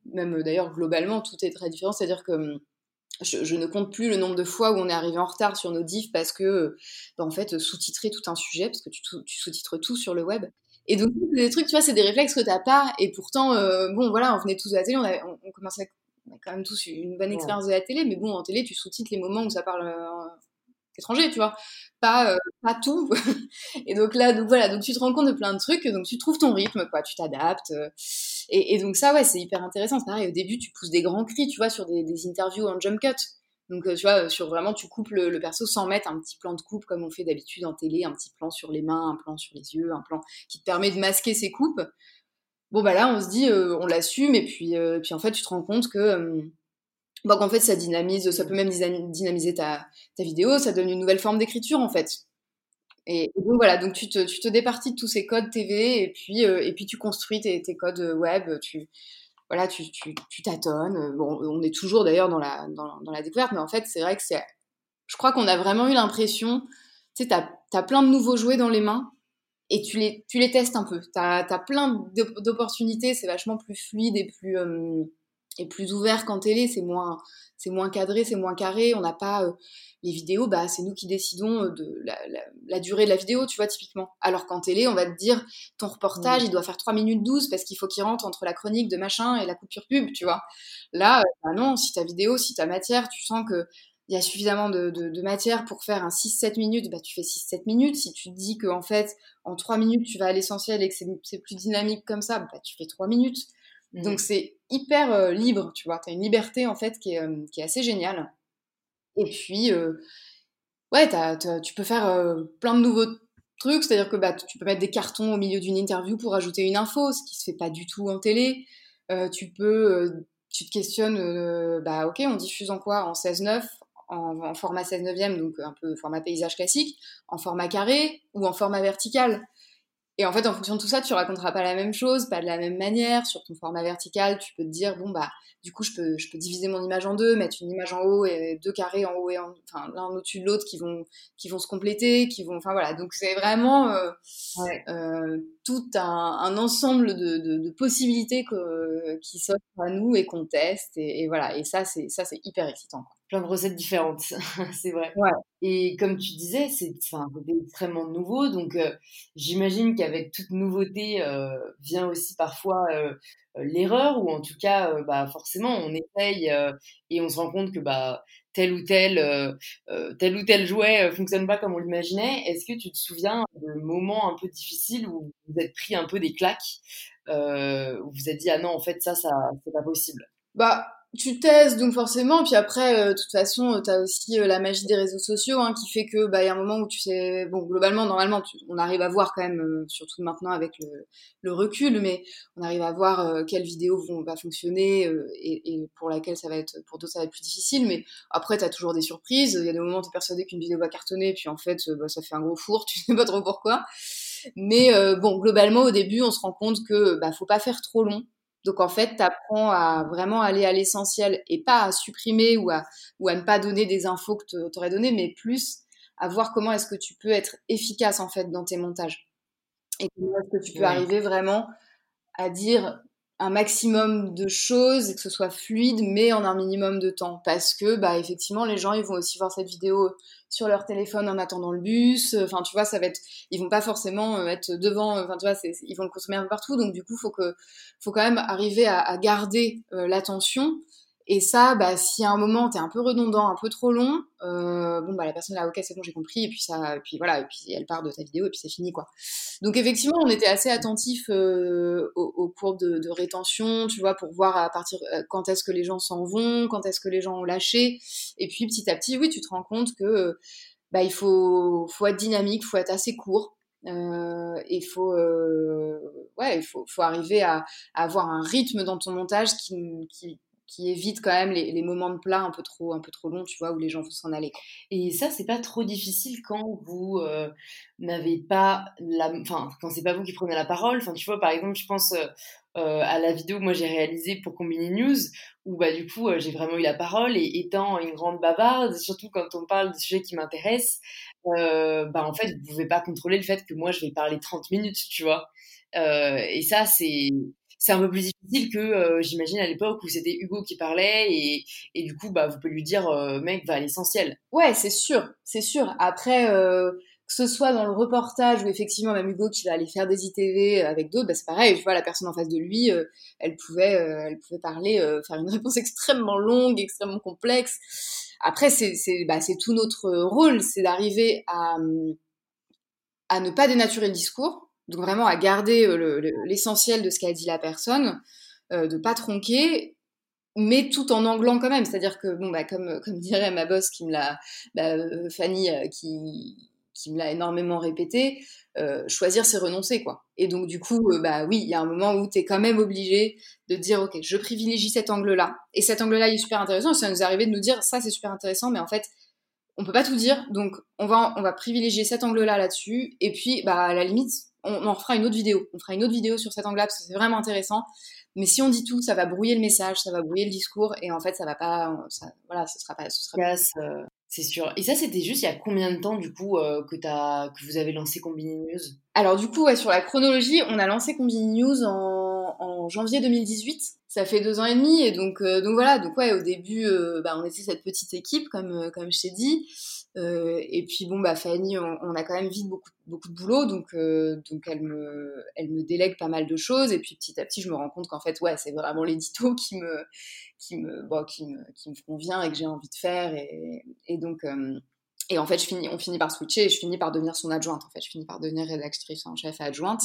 même d'ailleurs globalement tout est très différent c'est à dire que je, ne compte plus le nombre de fois où on est arrivé en retard sur nos diffs parce que, bah, en fait, sous-titrer tout un sujet, parce que tu, sous-titres tout sur le web. Et donc, des trucs, tu vois, c'est des réflexes que t'as pas. Et pourtant, euh, bon, voilà, on venait tous de la télé, on, on, commençait, on a quand même tous une bonne expérience de la télé, mais bon, en télé, tu sous-titres les moments où ça parle euh, étranger, tu vois. Pas, euh, pas tout. [LAUGHS] et donc là, donc voilà, donc tu te rends compte de plein de trucs, donc tu trouves ton rythme, quoi, tu t'adaptes. Euh. et, donc ça, ouais, c'est hyper intéressant. C'est pareil, au début, tu pousses des grands cris, tu vois, sur des, interviews en jump cut. Donc, euh, tu vois, sur vraiment, tu coupes le, perso sans mettre un petit plan de coupe comme on fait d'habitude en télé, un petit plan sur les mains, un plan sur les yeux, un plan qui te permet de masquer ces coupes. Bon, bah là, on se dit, on l'assume, et puis, puis en fait, tu te rends compte que Donc en fait, ça dynamise, ça peut même dynamiser ta, ta vidéo, ça donne une nouvelle forme d'écriture en fait. Et, donc voilà, donc tu te, tu te départis de tous ces codes TV et puis, euh, et puis tu construis tes, tes, codes web, tu, voilà, tu, tu, tu tâtonnes. Bon, on est toujours d'ailleurs dans la, dans, dans, la découverte, mais en fait, c'est vrai que c'est. Je crois qu'on a vraiment eu l'impression, tu sais, t'as as plein de nouveaux jouets dans les mains et tu les, tu les testes un peu. T'as as plein d'opportunités, c'est vachement plus fluide et plus. Euh, et plus ouvert qu'en télé, c'est moins, c'est moins cadré, c'est moins carré. On n'a pas euh, les vidéos, bah c'est nous qui décidons euh, de la, la, la, durée de la vidéo, tu vois typiquement. Alors qu'en télé, on va te dire ton reportage, il doit faire 3 minutes 12 parce qu'il faut qu'il rentre entre la chronique de machin et la coupure pub, tu vois. Là, euh, bah non, si ta vidéo, si ta matière, tu sens que il y a suffisamment de, de, de, matière pour faire un 6-7 minutes, bah tu fais 6-7 minutes. Si tu te dis que en fait, en 3 minutes, tu vas à l'essentiel et que c'est plus dynamique comme ça, bah tu fais 3 minutes. Donc mmh. c'est hyper euh, libre, tu vois. Tu as une liberté en fait qui est, euh, assez géniale. Et puis, euh, ouais, tu peux faire plein de nouveaux trucs, c'est-à-dire que bah, tu peux mettre des cartons au milieu d'une interview pour ajouter une info, ce qui se fait pas du tout en télé. tu peux, tu te questionnes, bah ok, on diffuse en quoi? En 16-9, en, format 16 neuvième, donc un peu format paysage classique, en format carré ou en format vertical. Et en fait, en fonction de tout ça, tu raconteras pas la même chose, pas de la même manière. Sur ton format vertical, tu peux te dire, bon, bah, du coup, je peux, je peux diviser mon image en deux, mettre une image en haut et deux carrés en haut et en, enfin, l'un au-dessus de l'autre qui vont, qui vont se compléter, qui vont, enfin voilà. Donc, c'est vraiment euh, ouais. euh, tout un, un ensemble de, de, de possibilités que, qui s'offrent à nous et qu'on teste. Et, et, voilà. Et ça, c'est, ça, c'est hyper excitant. Quoi
plein de recettes différentes, [LAUGHS] c'est vrai.
Ouais.
Et comme tu disais, c'est enfin, extrêmement nouveau, donc euh, j'imagine qu'avec toute nouveauté euh, vient aussi parfois euh, l'erreur, ou en tout cas, euh, bah, forcément, on essaye euh, et on se rend compte que bah, tel ou tel, euh, tel ou tel jouet fonctionne pas comme on l'imaginait. Est-ce que tu te souviens de moments un peu difficiles où vous êtes pris un peu des claques, où vous vous êtes dit ah non en fait ça ça c'est pas possible?
Bah tu testes donc forcément puis après euh, de toute façon euh, tu as aussi euh, la magie des réseaux sociaux hein, qui fait que bah il y a un moment où tu sais bon globalement normalement on arrive à voir quand même surtout maintenant avec le, recul mais on arrive à voir quelles vidéos vont va fonctionner et, et, pour laquelle ça va être pour d'autres ça va être plus difficile mais après tu as toujours des surprises. Il y a des moments où tu es persuadé qu'une vidéo va cartonner puis en fait bah, ça fait un gros four [LAUGHS] tu sais pas trop pourquoi. Mais bon globalement au début on se rend compte que bah faut pas faire trop long donc en fait, tu apprends à vraiment aller à l'essentiel et pas à supprimer ou à, ou à ne pas donner des infos que tu aurais données, mais plus à voir comment est-ce que tu peux être efficace en fait dans tes montages. Et comment est-ce que tu peux arriver vraiment à dire un maximum de choses et que ce soit fluide, mais en un minimum de temps. Parce que, bah, effectivement, les gens, ils vont aussi voir cette vidéo sur leur téléphone en attendant le bus. Enfin, tu vois, ça va être, ils vont pas forcément euh, être devant. Enfin, tu vois, ils vont le consommer un peu partout. Donc, du coup, faut que, faut quand même arriver à, à garder euh, l'attention et ça, bah, si à un moment t'es un peu redondant, un peu trop long, euh, bon bah la personne là, ok, c'est bon, j'ai compris, et puis ça, et puis voilà, et puis elle part de ta vidéo, et puis c'est fini quoi. Donc effectivement, on était assez attentif euh, au, cours de, rétention, tu vois, pour voir à partir euh, quand est-ce que les gens s'en vont, quand est-ce que les gens ont lâché, et puis petit à petit, oui, tu te rends compte que bah il faut, faut être dynamique, faut être assez court. Euh, il faut, ouais, il faut, faut arriver à, à, avoir un rythme dans ton montage qui, qui, qui évite quand même les, moments de plat un peu trop un peu trop longs tu vois où les gens vont s'en aller.
Et ça c'est pas trop difficile quand vous euh, n'avez pas la enfin quand c'est pas vous qui prenez la parole. Enfin tu vois par exemple je pense euh, euh à la vidéo que moi j'ai réalisée pour Combini News où bah du coup euh, j'ai vraiment eu la parole et étant une grande bavarde surtout quand on parle de sujets qui m'intéressent bah en fait vous pouvez pas contrôler le fait que moi je vais parler 30 minutes tu vois. Et ça c'est c'est un peu plus difficile que euh, j'imagine à l'époque où c'était Hugo qui parlait et, et, du coup bah vous pouvez lui dire euh, mec va à l'essentiel.
Ouais c'est sûr c'est sûr après euh, que ce soit dans le reportage ou effectivement même Hugo qui va aller faire des ITV avec d'autres bah c'est pareil tu vois la personne en face de lui euh, elle pouvait euh, elle pouvait parler faire une réponse [LAUGHS] extrêmement longue extrêmement complexe après c'est c'est bah c'est tout notre rôle c'est d'arriver à à ne pas dénaturer le discours donc vraiment à garder euh, l'essentiel de ce qu'a dit la personne, euh, de pas tronquer, mais tout en anglant quand même. C'est-à-dire que, bon, bah, comme, comme dirait ma boss qui me l'a, bah, euh, Fanny, qui, qui me l'a énormément répété, choisir c'est renoncer quoi. Et donc du coup, bah oui, il y a un moment où tu es quand même obligé de dire ok, je privilégie cet angle-là et cet angle-là il est super intéressant. Ça nous est arrivé de nous dire ça c'est super intéressant, mais en fait on peut pas tout dire, donc on va on va privilégier cet angle-là là-dessus et puis bah à la limite on, en fera une autre vidéo. On fera une autre vidéo sur cet angle-là parce que c'est vraiment intéressant. Mais si on dit tout, ça va brouiller le message, ça va brouiller le discours, et en fait, ça va pas, ça, voilà, ce sera pas, ce sera
euh, c'est sûr. Et ça, c'était juste il y a combien de temps, du coup, euh, que, as, que vous avez lancé Combini News?
Alors, du coup, ouais, sur la chronologie, on a lancé Combini News en, en, janvier 2018. Ça fait deux ans et demi, et donc, euh, voilà. Donc, ouais, au début, bah, on était cette petite équipe, comme, comme je t'ai dit. Euh, et puis bon, bah Fanny, on, a quand même vite beaucoup, beaucoup de boulot, donc, euh, elle, me, délègue pas mal de choses. Et puis petit à petit, je me rends compte qu'en fait, ouais, c'est vraiment l'édito qui me, convient et que j'ai envie de faire. Et, donc, euh, et en fait, on finit par switcher et je finis par devenir son adjointe. En fait, je finis par devenir rédactrice en chef adjointe.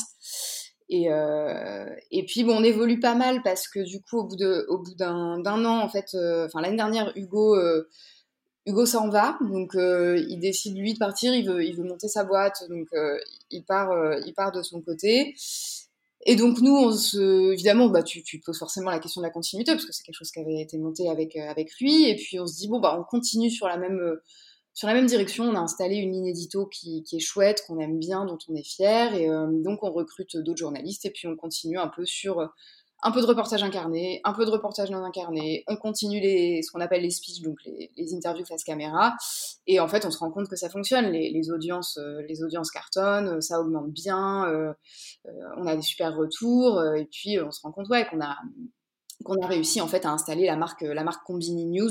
Et, euh, et puis bon, on évolue pas mal parce que du coup, au bout d'un, an, en fait, enfin l'année dernière, Hugo Hugo s'en va, donc euh, il décide lui de partir, il veut, monter sa boîte, donc euh, il, part, euh, il part de son côté. Et donc nous, on se, évidemment, bah, tu, tu poses forcément la question de la continuité, parce que c'est quelque chose qui avait été monté avec, avec lui, et puis on se dit, bon, bah, on continue sur la même, sur la même direction, on a installé une ligne édito qui, est chouette, qu'on aime bien, dont on est fier, et donc on recrute d'autres journalistes, et puis on continue un peu sur un peu de reportage incarné, un peu de reportage non incarné, on continue les, ce qu'on appelle les speeches, donc les, interviews face caméra, et en fait on se rend compte que ça fonctionne, les, audiences, euh, les audiences cartonnent, euh, ça augmente bien, euh, on a des super retours, et puis on se rend compte ouais, qu'on a, qu'on a réussi en fait à installer la marque, la marque Combini News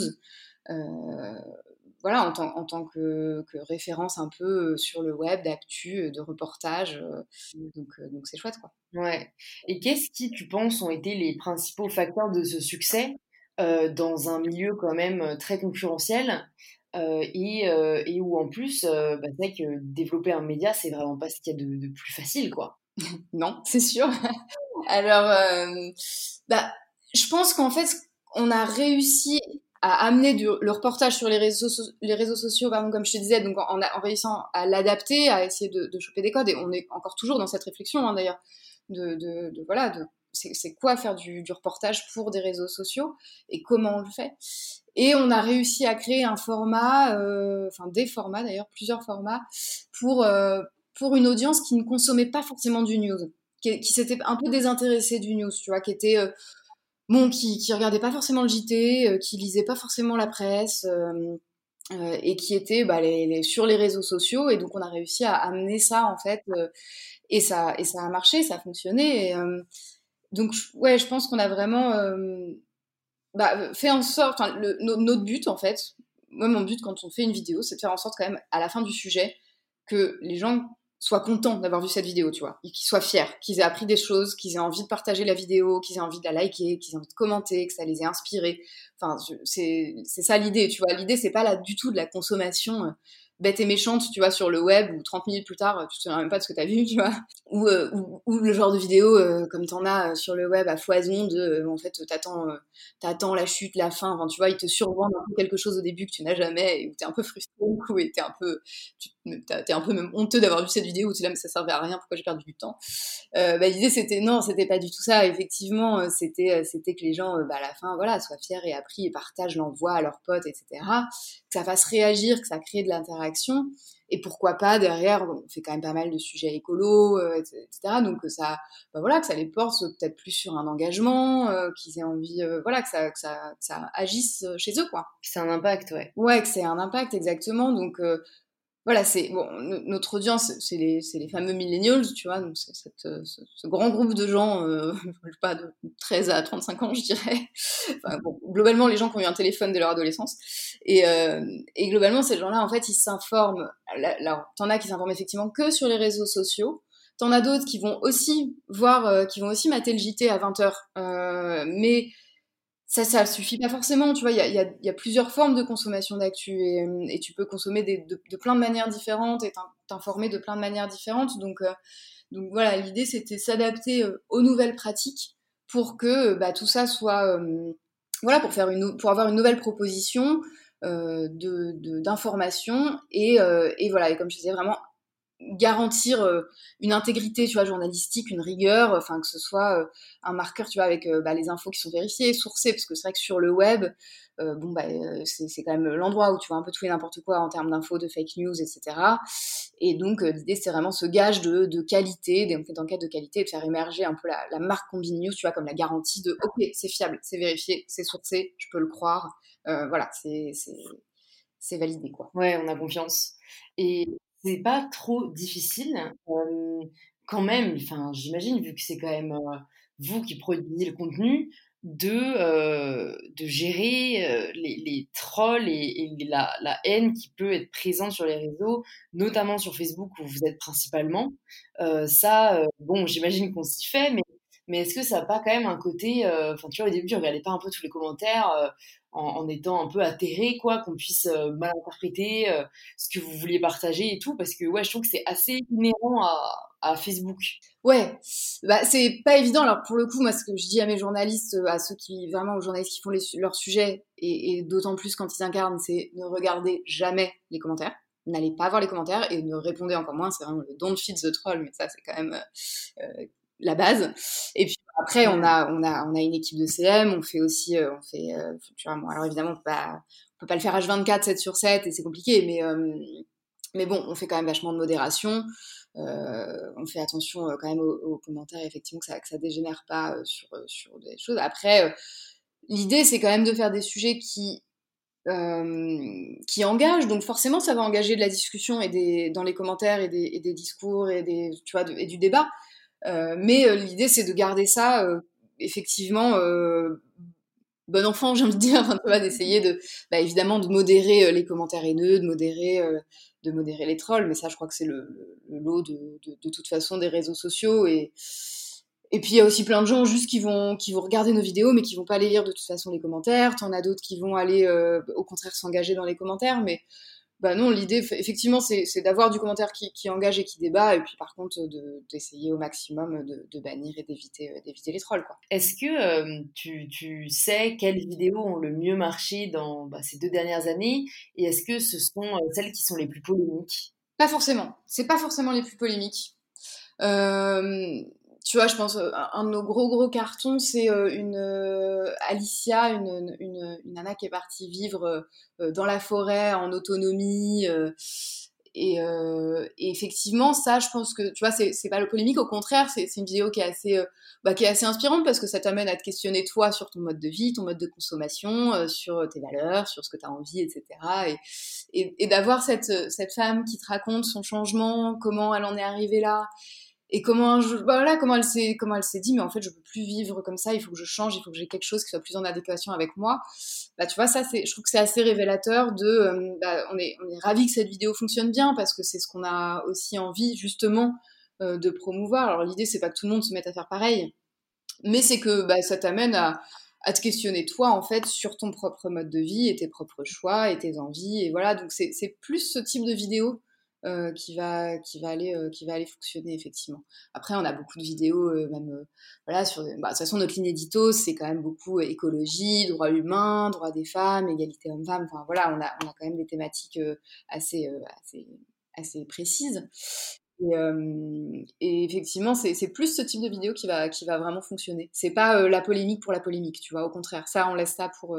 voilà, en, tant, en tant que, référence un peu euh, sur le web, d'actu, euh, de reportage. Euh, donc, donc c'est chouette, quoi.
Ouais. Et qu'est-ce qui, tu penses, ont été les principaux facteurs de ce succès dans un milieu quand même très concurrentiel et, et, où en plus, bah, c'est que développer un média, c'est vraiment pas ce qu'il y a de, de plus facile, quoi. [LAUGHS]
non, c'est sûr. Alors, bah, je pense qu'en fait, on a réussi à amener du, le reportage sur les réseaux, les réseaux sociaux, pardon, comme je te disais, donc en, en réussissant à l'adapter, à essayer de, de, choper des codes, et on est encore toujours dans cette réflexion hein, d'ailleurs, de, de, de, voilà, de c'est quoi faire du, du, reportage pour des réseaux sociaux et comment on le fait. Et on a réussi à créer un format, euh, enfin des formats d'ailleurs, plusieurs formats, pour, euh, pour une audience qui ne consommait pas forcément du news, qui, qui s'était un peu désintéressée du news, tu vois, qui était euh, bon, qui, qui regardait pas forcément le JT, euh, qui lisait pas forcément la presse. Euh, euh, et qui était bah, sur les réseaux sociaux et donc on a réussi à amener ça en fait et ça et ça a marché ça a fonctionné donc ouais je pense qu'on a vraiment bah, fait en sorte notre but en fait moi mon but quand on fait une vidéo c'est de faire en sorte quand même à la fin du sujet que les gens soient contents d'avoir vu cette vidéo, tu vois, et qu'ils soient fiers, qu'ils aient appris des choses, qu'ils aient envie de partager la vidéo, qu'ils aient envie de la liker, qu'ils aient envie de commenter, que ça les ait inspirés. Enfin, c'est ça l'idée, tu vois. L'idée, c'est pas là du tout de la consommation euh, bête et méchante, tu vois, sur le web, ou 30 minutes plus tard, tu te souviens même pas de ce que tu as vu, [LAUGHS] tu vois. Ou, euh, ou, ou, le genre de vidéo, euh, comme t'en as euh, sur le web à foison, de, en fait, t'attends, t'attends la chute, la fin, enfin, tu vois, ils te survendent quelque chose au début que tu n'as jamais, et où t'es un peu frustré, ou et t'es un peu, t'es un peu même honteux d'avoir vu cette vidéo, où tu là, mais ça servait à rien, pourquoi j'ai perdu du temps? bah, l'idée, c'était, non, c'était pas du tout ça, effectivement, c'était, c'était que les gens, bah, à la fin, voilà, soient fiers et appris et partagent, l'envoient à leurs potes, etc. Que ça fasse réagir, que ça crée de l'interaction et pourquoi pas derrière, on fait quand même pas mal de sujets écolos, euh, etc. Donc ça, bah voilà, que ça les porte peut-être plus sur un engagement, euh, qu'ils aient envie, euh, voilà, que ça, que ça, que ça agisse chez eux, quoi.
C'est un impact, ouais.
Ouais, que c'est un impact, exactement. Donc voilà, c'est bon, notre audience, c'est les, les, fameux millennials, tu vois, donc c'est ce, grand groupe de gens, euh, [LAUGHS] pas de 13 à 35 ans, je dirais. Enfin, bon, globalement, les gens qui ont eu un téléphone dès leur adolescence. Et, euh, et globalement, ces gens-là, en fait, ils s'informent. T'en as qui s'informent effectivement que sur les réseaux sociaux. T'en as d'autres qui vont aussi voir, euh, qui vont aussi mater le JT à 20h. Euh, mais ça, ça suffit pas forcément, tu vois, il y a, plusieurs formes de consommation d'actu et, tu peux consommer de, de, plein de manières différentes et t'informer de plein de manières différentes. Donc, euh, donc voilà, l'idée c'était s'adapter euh, aux nouvelles pratiques pour que bah, tout ça soit, euh, voilà, pour, faire une, pour avoir une nouvelle proposition d'information et, et voilà, et comme je disais, vraiment garantir une intégrité, tu vois, journalistique, une rigueur, enfin que ce soit un marqueur, tu vois, avec bah, les infos qui sont vérifiées, sourcées, parce que c'est vrai que sur le web, bon bah c'est quand même l'endroit où tu vois un peu tout et n'importe quoi en termes d'infos, de fake news, etc. Et donc l'idée c'est vraiment ce gage de, de qualité, d'enquête de qualité, de faire émerger un peu la, marque Combine News, tu vois, comme la garantie de ok c'est fiable, c'est vérifié, c'est sourcé, je peux le croire, voilà, c'est c'est validé quoi.
Ouais, on a confiance. Et c'est pas trop difficile quand même, enfin j'imagine vu que c'est quand même vous qui produisez le contenu, de, de gérer les, trolls et, la, la, haine qui peut être présente sur les réseaux, notamment sur Facebook où vous êtes principalement. ça, bon, j'imagine qu'on s'y fait, mais, mais est-ce que ça n'a pas quand même un côté, enfin tu vois, au début, je regardais pas un peu tous les commentaires en, étant un peu atterré, quoi, qu'on puisse euh, mal interpréter euh, ce que vous vouliez partager et tout, parce que ouais, je trouve que c'est assez inhérent à, Facebook.
Ouais, bah, c'est pas évident. Alors pour le coup, moi, ce que je dis à mes journalistes, à ceux qui vraiment aux journalistes qui font les, leur sujet, et, d'autant plus quand ils incarnent, c'est ne regardez jamais les commentaires. N'allez pas voir les commentaires et ne répondez encore moins. C'est vraiment le don't feed the troll, mais ça, c'est quand même euh, la base. Et puis après, on a, on a, on a une équipe de CM, on fait aussi, euh, on fait, euh, tu vois, bon, alors évidemment, on peut pas, on peut pas le faire H24, 7 sur 7, et c'est compliqué, mais, euh, mais bon, on fait quand même vachement de modération. on fait attention quand même aux, commentaires, effectivement, que ça, que ça dégénère pas sur, sur des choses. Après, l'idée, c'est quand même de faire des sujets qui qui engagent. Donc forcément, ça va engager de la discussion et des, dans les commentaires et des, et des discours et, des, tu vois, et du débat. Euh, mais euh, l'idée, c'est de garder ça, euh, effectivement, bon enfant, j'ai envie de dire, [LAUGHS] d'essayer de, bah, évidemment, de modérer les commentaires haineux, de modérer, de modérer les trolls, mais ça, je crois que c'est le, lot de, de, de, toute façon des réseaux sociaux. Et et puis il y a aussi plein de gens juste qui vont qui vont regarder nos vidéos mais qui vont pas aller lire de toute façon les commentaires. T'en as d'autres qui vont aller au contraire s'engager dans les commentaires, mais bah non, l'idée, effectivement, c'est d'avoir du commentaire qui, engage et qui débat, et puis par contre, d'essayer au maximum de, bannir et d'éviter euh, d'éviter les trolls.
Est-ce que euh, tu, tu, sais quelles vidéos ont le mieux marché dans bah, ces deux dernières années, et est-ce que ce sont euh, celles qui sont les plus polémiques?
Pas forcément. C'est pas forcément les plus polémiques. Euh, tu vois, je pense, euh, un de nos gros gros cartons, c'est euh, une euh, Alicia, une, une, une, nana qui est partie vivre dans la forêt en autonomie. Et, et, effectivement, ça, je pense que, tu vois, c'est pas le polémique, au contraire, c'est une vidéo qui est assez, bah, qui est assez inspirante parce que ça t'amène à te questionner toi sur ton mode de vie, ton mode de consommation, sur tes valeurs, sur ce que tu as envie, etc. Et, et, et d'avoir cette, cette femme qui te raconte son changement, comment elle en est arrivée là, et comment je, bah voilà comment elle s'est comment elle s'est dit mais en fait je peux plus vivre comme ça il faut que je change il faut que j'ai quelque chose qui soit plus en adéquation avec moi. Bah tu vois ça c'est je trouve que c'est assez révélateur de euh, bah, on est on est ravi que cette vidéo fonctionne bien parce que c'est ce qu'on a aussi envie justement euh, de promouvoir. Alors l'idée c'est pas que tout le monde se mette à faire pareil mais c'est que bah, ça t'amène à à te questionner toi en fait sur ton propre mode de vie et tes propres choix et tes envies et voilà. Donc c'est c'est plus ce type de vidéo euh, qui va qui va aller euh, qui va aller fonctionner effectivement. Après on a beaucoup de vidéos euh, même voilà sur bah, de toute façon notre ligne édito c'est quand même beaucoup écologie, droits humains, droits des femmes, égalité homme-femme. Enfin voilà on a on a quand même des thématiques assez assez assez précises. Et, et, effectivement, c'est plus ce type de vidéo qui va, qui va vraiment fonctionner. C'est pas la polémique pour la polémique, tu vois. Au contraire, ça, on laisse ça pour,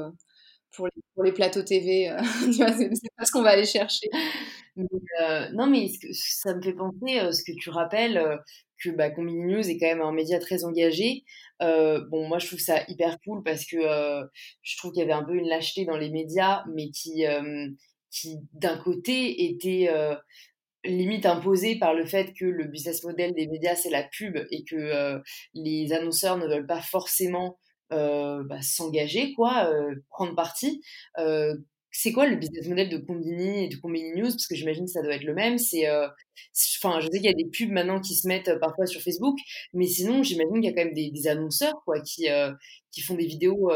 pour, les, plateaux TV. [LAUGHS] vois, c'est pas ce qu'on va aller chercher.
Euh, non, mais ça me fait penser, euh, ce que tu rappelles, euh, que bah, News est quand même un média très engagé. bon, moi, je trouve ça hyper cool parce que je trouve qu'il y avait un peu une lâcheté dans les médias, mais qui, qui d'un côté, était limite imposée par le fait que le business model des médias, c'est la pub et que les annonceurs ne veulent pas forcément bah, s'engager, quoi, prendre parti c'est quoi le business model de Combini et de Combini News? Parce que j'imagine que ça doit être le même. C'est, euh, enfin, je sais qu'il y a des pubs maintenant qui se mettent euh, parfois sur Facebook, mais sinon, j'imagine qu'il y a quand même des, annonceurs quoi, qui, euh, qui font des vidéos,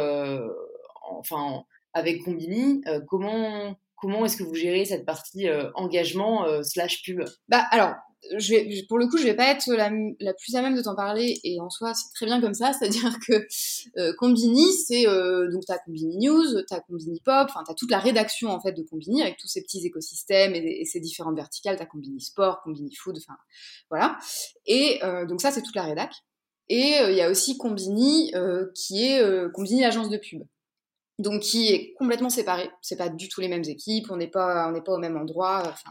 enfin, avec Combini. comment comment est-ce que vous gérez cette partie engagement slash pub?
Bah alors, je vais, pour le coup, je vais pas être la, la plus à même de t'en parler, et en soi, c'est très bien comme ça. C'est-à-dire que euh, Combini, c'est euh, donc t'as Combini News, t'as Combini Pop, enfin t'as toute la rédaction en fait de Combini avec tous ces petits écosystèmes et, et ces différentes verticales. T'as Combini Sport, Combini Food, enfin voilà. Et euh, donc ça, c'est toute la rédac. Et euh, il y a aussi Combini euh, qui est Combini agence de pub donc qui est complètement séparé. C'est pas du tout les mêmes équipes, on n'est pas, on n'est pas au même endroit. Enfin,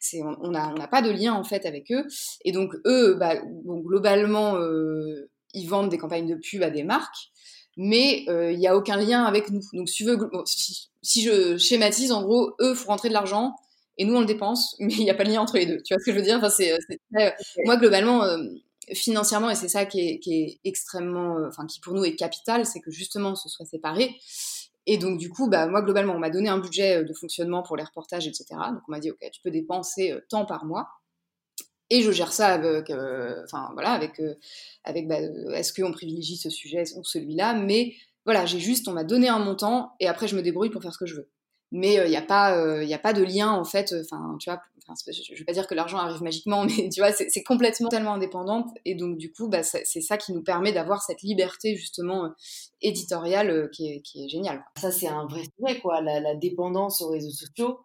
c'est, on n'a on a pas de lien en fait avec eux. Et donc eux, bah, bon, globalement, euh, ils vendent des campagnes de pub à des marques, mais euh, il n'y a aucun lien avec nous. Donc si, tu veux, si, je schématise, en gros, eux font rentrer de l'argent et nous on le dépense, [LAUGHS] mais il n'y a pas de lien entre les deux. Tu vois ce que je veux dire? Enfin, c'est, moi globalement. Euh, financièrement, et c'est ça qui est, qui est extrêmement, euh, enfin qui pour nous est capital, c'est que justement ce soit séparé. Et donc du coup, bah moi globalement, on m'a donné un budget euh, de fonctionnement pour les reportages, etc. Donc on m'a dit ok, tu peux dépenser euh, tant par mois. Et je gère ça avec, enfin voilà, avec, avec bah, est-ce qu'on privilégie ce sujet ou celui-là, mais voilà, j'ai juste, on m'a donné un montant et après je me débrouille pour faire ce que je veux mais il euh, n'y a pas il euh, a pas de lien en fait enfin tu vois je vais pas dire que l'argent arrive magiquement [LAUGHS] mais tu vois c'est complètement tellement indépendante. Et donc du coup bah, c'est ça qui nous permet d'avoir cette liberté justement euh, éditoriale qui est, géniale
ça c'est un vrai sujet quoi la, dépendance aux réseaux sociaux.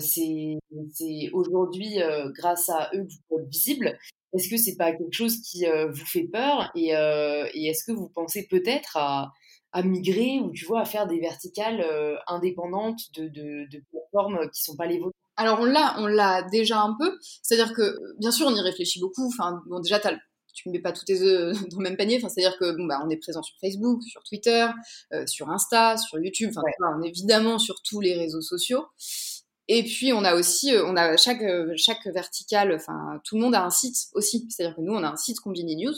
C'est aujourd'hui grâce à eux que vous pouvez visible. Est-ce que c'est pas quelque chose qui vous fait peur? Et, et est-ce que vous pensez peut-être à à migrer ou tu vois à faire des verticales euh, indépendantes de, de, de, plateformes qui sont pas les vôtres
Alors on l'a, on l'a déjà un peu. C'est-à-dire que bien sûr on y réfléchit beaucoup. Enfin bon déjà tu ne mets pas tous tes œufs [LAUGHS] dans le même panier. Enfin, c'est-à-dire que bon, bah, on est présent sur Facebook, sur Twitter, euh, sur Insta, sur YouTube. Enfin, on est évidemment sur tous les réseaux sociaux. Et puis on a aussi, euh, on a chaque chaque verticale. Enfin, tout le monde a un site aussi. C'est-à-dire que nous, on a un site Combini News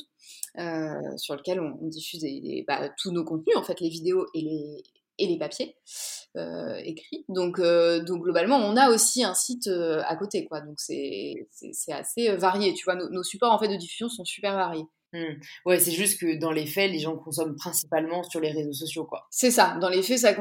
euh, sur lequel on, diffuse bah, tous nos contenus, en fait, les vidéos et les, et les papiers euh, écrits. Donc, euh, donc globalement, on a aussi un site à côté, quoi. Donc c'est assez varié. Tu vois, nos, supports en fait de diffusion sont super variés.
Mmh. Ouais, c'est juste que dans les faits, les gens consomment principalement sur les réseaux sociaux, quoi.
C'est ça. Dans les faits, ça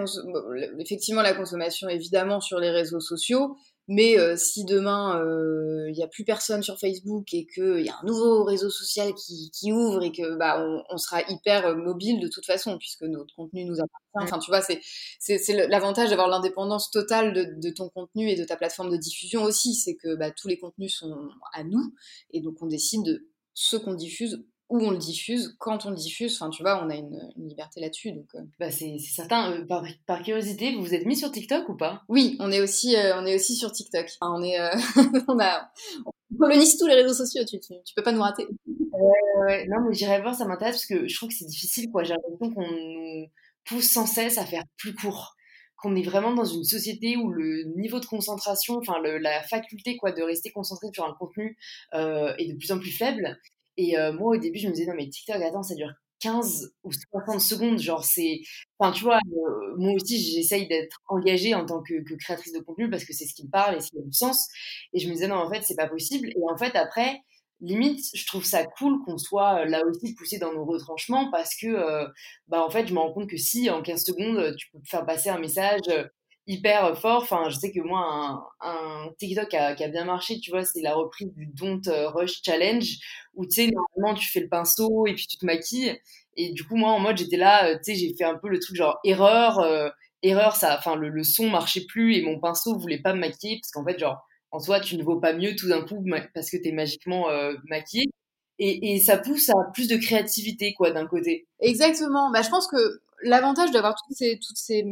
effectivement la consommation évidemment sur les réseaux sociaux, mais euh, si demain il euh, n'y a plus personne sur Facebook et qu'il y a un nouveau réseau social qui, qui ouvre et que bah on, on, sera hyper euh, mobile de toute façon puisque notre contenu nous appartient. Mmh. Enfin tu vois c'est c'est l'avantage d'avoir l'indépendance totale de, de, ton contenu et de ta plateforme de diffusion aussi c'est que bah, tous les contenus sont à nous et donc on décide de ce qu'on diffuse où on le diffuse, quand on le diffuse, enfin tu vois, on a une, liberté là-dessus. Donc,
euh. bah, c'est certain. Euh, par, curiosité, vous vous êtes mis sur TikTok ou pas?
Oui, on est aussi, euh, on est aussi sur TikTok. on est, [LAUGHS] on a, on colonise tous les réseaux sociaux. Tu, tu, peux pas nous rater.
Ouais, ouais. Non, mais j'irai voir, ça m'intéresse parce que je trouve que c'est difficile, quoi. J'ai l'impression qu'on nous pousse sans cesse à faire plus court qu'on est vraiment dans une société où le niveau de concentration, enfin la faculté quoi de rester concentré sur un contenu est de plus en plus faible et euh, moi, au début, je me disais, non, mais TikTok, attends, ça dure 15 ou 60 secondes. Genre, c'est. Enfin, tu vois, euh, moi aussi, j'essaye d'être engagée en tant que, créatrice de contenu parce que c'est ce qui me parle et ce qui a du sens. Et je me disais, non, en fait, c'est pas possible. Et en fait, après, limite, je trouve ça cool qu'on soit euh, là aussi poussé dans nos retranchements parce que, bah, en fait, je me rends compte que si en 15 secondes, tu peux faire passer un message hyper euh, fort. Enfin, je sais que moi, un, TikTok qui a, bien marché, tu vois, c'est la reprise du Don't euh, Rush Challenge, où tu sais, normalement, tu fais le pinceau et puis tu te maquilles. Et du coup, moi, en mode, j'étais là, euh, tu sais, j'ai fait un peu le truc genre erreur, erreur, ça, enfin, le, son marchait plus et mon pinceau voulait pas me maquiller parce qu'en fait, genre, en soi, tu ne vaux pas mieux tout d'un coup parce que tu es magiquement maquillée. Et, et, ça pousse à plus de créativité, quoi, d'un côté.
Exactement. Bah, je pense que l'avantage d'avoir toutes ces, toutes ces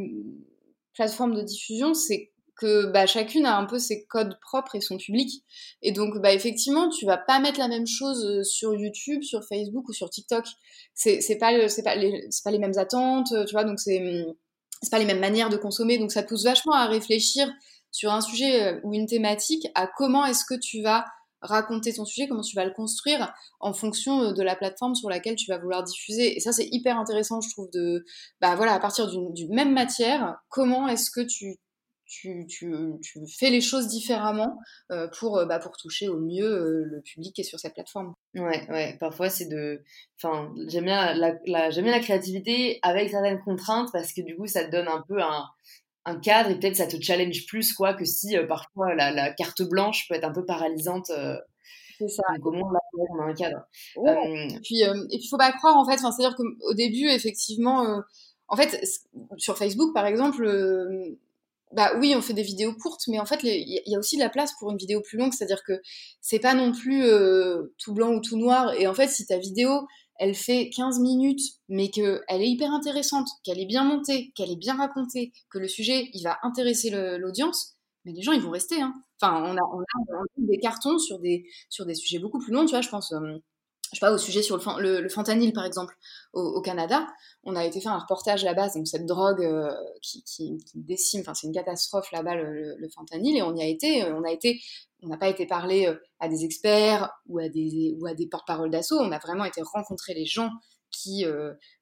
plateforme de diffusion, c'est que bah, chacune a un peu ses codes propres et son public. Et donc, bah, effectivement, tu vas pas mettre la même chose euh, sur YouTube, sur Facebook ou sur TikTok. C'est pas, c'est pas, les, pas les mêmes attentes, tu vois, donc c'est c'est pas les mêmes manières de consommer. Donc, ça pousse vachement à réfléchir sur un sujet euh, ou une thématique à comment est-ce que tu vas raconter ton sujet, comment tu vas le construire en fonction euh, de la plateforme sur laquelle tu vas vouloir diffuser. Et ça, c'est hyper intéressant, je trouve, de, bah voilà, à partir d'une même matière, comment est-ce que tu, tu, tu, tu, fais les choses différemment euh, pour, euh, bah, pour toucher au mieux le public qui est sur cette plateforme.
Ouais, ouais, parfois c'est de. Enfin, j'aime bien la, la, bien la créativité avec certaines contraintes parce que du coup, ça te donne un peu un, un cadre et peut-être ça te challenge plus quoi que si parfois la, carte blanche peut être un peu paralysante.
c'est ça.
Donc, comment on a un cadre.
et puis, et puis, faut pas croire en fait. c'est-à-dire qu'au début, effectivement, en fait, sur Facebook, par exemple, bah oui, on fait des vidéos courtes, mais en fait, il y a aussi de la place pour une vidéo plus longue, c'est-à-dire que c'est pas non plus euh, tout blanc ou tout noir. Et en fait, si ta vidéo, elle fait 15 minutes, mais qu'elle est hyper intéressante, qu'elle est bien montée, qu'elle est bien racontée, que le sujet, il va intéresser l'audience, mais les gens, ils vont rester. Hein. Enfin, on a, on a, des cartons sur des, sur des sujets beaucoup plus longs, tu vois, je pense... Euh, je sais pas, au sujet sur le, le, fentanyl, par exemple, au, Canada, on a été faire un reportage là-bas, donc cette drogue euh, qui, décime, enfin c'est une catastrophe là-bas, le, fentanyl, et on y a été, euh, on a été, on n'a pas été parler euh, à des experts ou à des, ou à des porte-paroles d'assaut, on a vraiment été rencontrer les gens qui,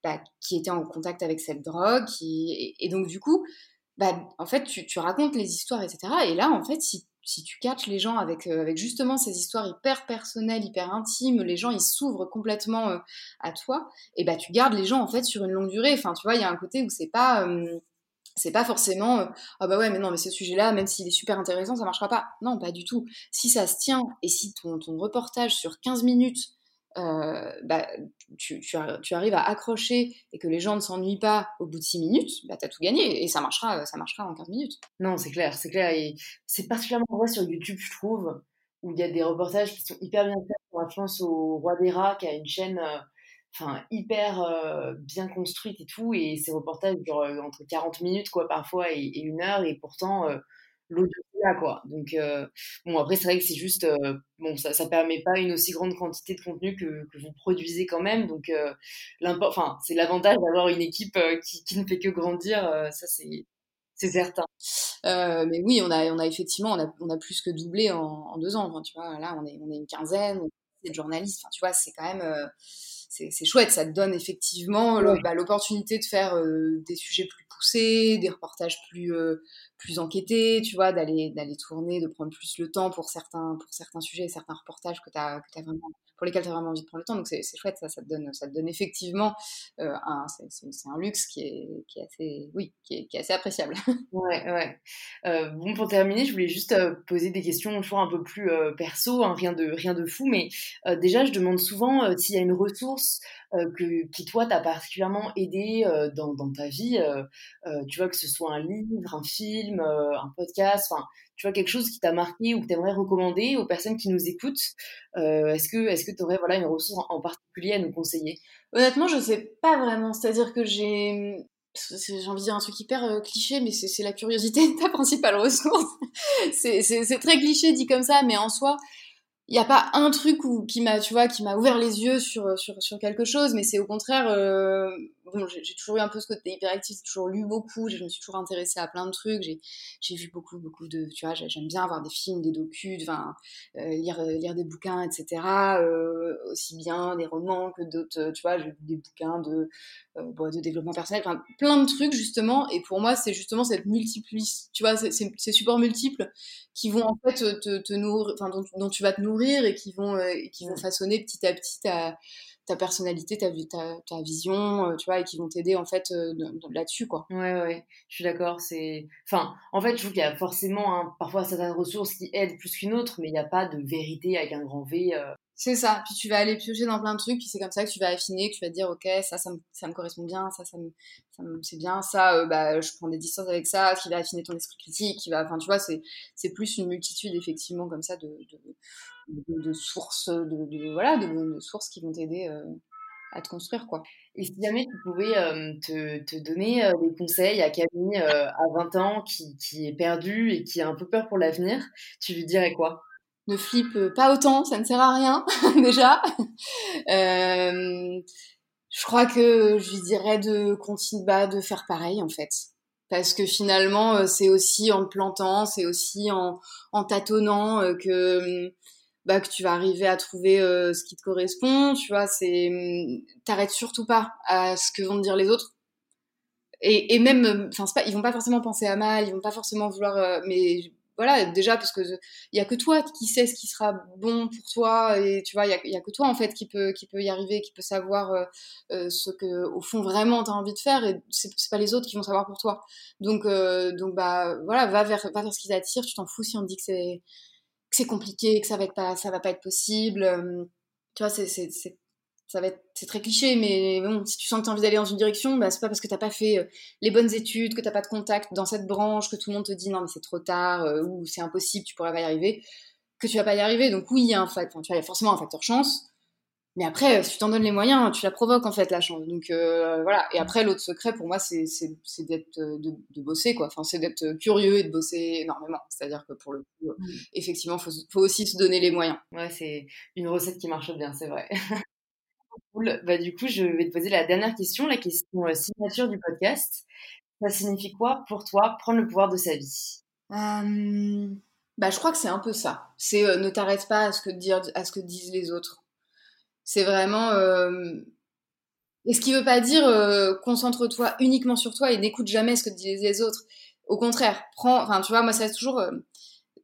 bah, qui étaient en contact avec cette drogue, qui, et, donc du coup, bah, en fait, tu, tu racontes les histoires, etc. Et là, en fait, si si tu catches les gens avec, euh, avec justement ces histoires hyper personnelles, hyper intimes, les gens ils s'ouvrent complètement euh, à toi, et bah tu gardes les gens en fait sur une longue durée. Enfin, tu vois, il y a un côté où c'est pas euh, c'est pas forcément ah bah ouais mais non mais ce sujet-là même s'il est super intéressant ça marchera pas. Non, pas du tout. Si ça se tient et si ton, ton reportage sur 15 minutes euh, bah, tu, tu, arrives à accrocher et que les gens ne s'ennuient pas au bout de 6 minutes, bah, tu as tout gagné et ça marchera, ça marchera en 15 minutes.
Non, c'est clair, c'est clair. Et c'est particulièrement vrai sur YouTube, je trouve, où il y a des reportages qui sont hyper bien faits. Je pense au Roi des Rats qui a une chaîne euh, hyper euh, bien construite et tout. Et ces reportages durent entre 40 minutes quoi, parfois et une heure. Et pourtant, l'audio là quoi. Donc euh, bon après c'est vrai que c'est juste euh, bon ça ça permet pas une aussi grande quantité de contenu que, que vous produisez quand même. Donc euh, enfin c'est l'avantage d'avoir une équipe qui, qui, ne fait que grandir. ça c'est c'est certain.
mais oui, on a, on a effectivement, on a, on a plus que doublé en, en deux ans. Enfin, tu vois, là, on est, on est une quinzaine, de journalistes. Enfin, tu vois, c'est quand même, c'est chouette. Ça te donne effectivement bah, l'opportunité de faire des sujets plus des reportages plus, plus enquêter, tu vois, d'aller d'aller tourner, de prendre plus le temps pour certains pour certains sujets, certains reportages que tu as as vraiment pour lesquels tu as vraiment envie de prendre le temps. Donc c'est chouette, ça, ça te donne ça donne effectivement euh, un c'est un luxe qui est qui est assez oui, qui est, qui est assez appréciable. [LAUGHS]
Ouais, ouais. Euh, bon pour terminer, je voulais juste euh, poser des questions toujours un peu plus euh, perso, hein, rien de rien de fou, mais euh, déjà je demande souvent s'il y a une ressource que, qui toi t'a particulièrement aidé dans, dans ta vie, tu vois que ce soit un livre, un film, un podcast, enfin tu vois quelque chose qui t'a marqué ou que tu aimerais recommander aux personnes qui nous écoutent Est-ce que est-ce que tu aurais voilà une ressource en particulier à nous conseiller?
Honnêtement, je sais pas vraiment. C'est-à-dire que j'ai j'ai envie de dire un truc hyper cliché, mais c'est la curiosité ta principale ressource. [LAUGHS] c'est très cliché dit comme ça, mais en soi, il n'y a pas un truc où, qui m'a tu vois qui m'a ouvert les yeux sur, sur, sur quelque chose mais c'est au contraire euh, bon j'ai toujours eu un peu ce côté hyperactif j'ai toujours lu beaucoup je me suis toujours intéressée à plein de trucs j'ai vu beaucoup beaucoup de tu vois j'aime bien voir des films des docus enfin euh, lire lire des bouquins etc euh, aussi bien des romans que d'autres tu vois j'ai lu des bouquins de bon, de développement personnel enfin plein de trucs justement et pour moi c'est justement cette multiplicité tu vois ces supports multiples qui vont en fait te, te nourrir enfin dont, dont tu vas te nourrir et qui vont, euh, qui vont façonner petit à petit ta, ta personnalité, ta, ta, ta vision, euh, tu vois, et qui vont t'aider en fait euh, là-dessus, quoi.
Ouais, ouais, je suis d'accord. C'est, enfin, en fait, je trouve qu'il y a forcément hein, parfois certaines ressources qui aident plus qu'une autre, mais il n'y a pas de vérité avec un grand V.
C'est ça. Puis tu vas aller piocher dans plein de trucs, puis c'est comme ça que tu vas affiner, que tu vas te dire, ok, ça, ça me, ça me correspond bien, ça, ça me, ça me c'est bien, ça, euh, bah, je prends des distances avec ça, qui va affiner ton esprit critique, qui va, enfin, tu vois, c'est, c'est plus une multitude effectivement comme ça de, de, de, sources, de, voilà, de, sources qui vont t'aider euh, à te construire, quoi.
Et si jamais tu pouvais euh, te, te, donner des conseils à Camille à 20 ans qui, qui est perdue et qui a un peu peur pour l'avenir, tu lui dirais quoi?
Ne flippe pas autant, ça ne sert à rien [LAUGHS] déjà. Euh, je crois que je lui dirais de continuer bah, de faire pareil en fait. Parce que finalement, euh, c'est aussi en plantant, c'est aussi en, en tâtonnant euh, que, bah, que tu vas arriver à trouver ce qui te correspond. Tu vois, c'est t'arrêtes surtout pas à ce que vont te dire les autres. Et, et même, enfin, pas, ils vont pas forcément penser à mal, ils vont pas forcément vouloir, mais voilà, déjà parce que il y a que toi qui sais ce qui sera bon pour toi et tu vois, il y a, y a, que toi en fait qui peut qui peut y arriver, qui peut savoir euh, euh ce que au fond vraiment tu as envie de faire et c'est pas les autres qui vont savoir pour toi. Donc euh, donc bah voilà, va vers va vers ce qui t'attire, tu t'en fous si on te dit que c'est que c'est compliqué, que ça va être pas ça va pas être possible. Euh, tu vois, c'est c'est ça va être c'est très cliché mais bon si tu sens que tu envie d'aller dans une direction bah c'est pas parce que t'as pas fait euh, les bonnes études que t'as pas de contact dans cette branche que tout le monde te dit non mais c'est trop tard euh, ou c'est impossible tu pourras pas y arriver que tu vas pas y arriver donc oui il y a un facteur tu vois, il y a forcément un facteur chance mais après euh, si tu t'en donnes les moyens tu la provoques en fait la chance donc voilà et après l'autre secret pour moi c'est d'être de, de, bosser quoi enfin c'est d'être curieux et de bosser énormément c'est à dire que pour le coup mmh. effectivement faut faut aussi se donner les moyens
ouais c'est une recette qui marche bien c'est vrai [LAUGHS] Cool. Bah, du coup, je vais te poser la dernière question, la question euh, signature du podcast. Ça signifie quoi pour toi prendre le pouvoir de sa vie?
Bah, Je crois que c'est un peu ça. C'est euh, ne t'arrête pas à ce, que dire, à ce que disent les autres. C'est vraiment. Et ce qui veut pas dire concentre-toi uniquement sur toi et n'écoute jamais ce que disent les autres. Au contraire, prends. Enfin, tu vois, moi, c'est toujours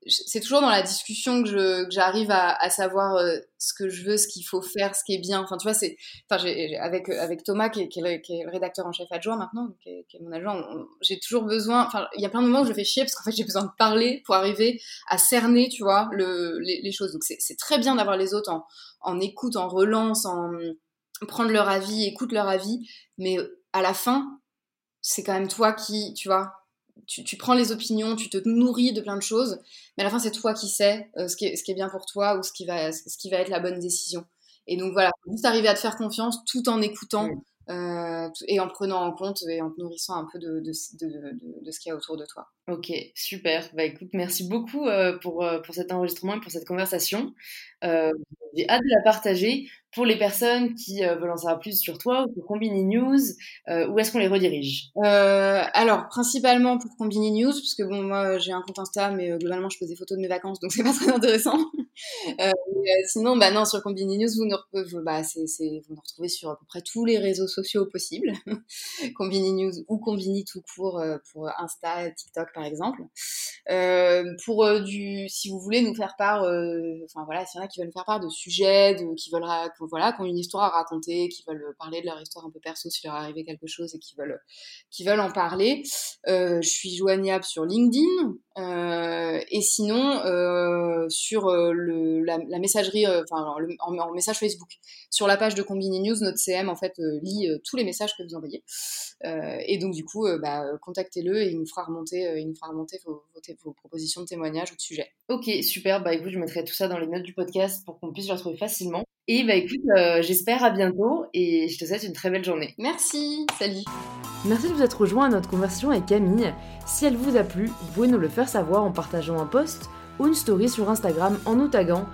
c'est toujours dans la discussion que j'arrive à, savoir euh, ce que je veux, ce qu'il faut faire, ce qui est bien. Enfin, tu vois, c'est, enfin, avec avec Thomas qui est, qui, est le, rédacteur en chef adjoint maintenant, qui est, qui est mon agent, j'ai toujours besoin. Enfin, il y a plein de moments où je fais chier parce qu'en fait j'ai besoin de parler pour arriver à cerner, tu vois, le, les, choses. Donc c'est très bien d'avoir les autres en, en écoute, en relance, en prendre leur avis, écoute leur avis, mais à la fin, c'est quand même toi qui, tu vois, tu, prends les opinions, tu te nourris de plein de choses, mais à la fin, c'est toi qui sais euh, ce, qui est, bien pour toi ou ce qui va, ce qui va être la bonne décision. Et donc voilà, juste arriver à te faire confiance tout en écoutant euh, et en prenant en compte et en te nourrissant un peu de, de, de, de ce qu'il y a autour de toi.
Ok, super. Bah écoute, merci beaucoup euh, pour, pour cet enregistrement et pour cette conversation. J'ai hâte de la partager pour les personnes qui euh, veulent en savoir plus sur toi ou pour Combini News, euh, où est-ce qu'on les redirige?
Euh, Alors, principalement pour Combini News, parce que bon, moi j'ai un compte Insta, mais euh, globalement je pose des photos de mes vacances, donc c'est pas très intéressant. Euh, sinon, bah non, sur Combini News, vous nous, bah, c'est, c'est, vous nous retrouvez sur à peu près tous les réseaux sociaux possibles. [LAUGHS] Combini News ou Combini tout court pour Insta, TikTok par exemple. pour du, si vous voulez nous faire part, voilà, s'il y en a qui veulent nous faire part de sujets, qui veulent voilà, qui ont une histoire à raconter, qui veulent parler de leur histoire un peu perso s'il leur est arrivé quelque chose et qui veulent, qui veulent en parler. Euh, je suis joignable sur LinkedIn euh, et sinon euh, sur euh, le, la, la messagerie, euh, enfin en, en, message Facebook. Sur la page de Combini News, notre CM en fait euh, lit tous les messages que vous envoyez. et donc du coup, bah, contactez-le et il nous fera remonter, il nous fera remonter vos, vos, vos, propositions de témoignages ou de sujets.
Ok, super. Bah écoute, je mettrai tout ça dans les notes du podcast pour qu'on puisse le retrouver facilement. Et bah écoute, euh, j'espère à bientôt et je te souhaite une très belle journée.
Merci, salut.
Merci de vous être rejoint à notre conversation avec Camille. Si elle vous a plu, vous pouvez nous le faire savoir en partageant un post ou une story sur Instagram en nous taguant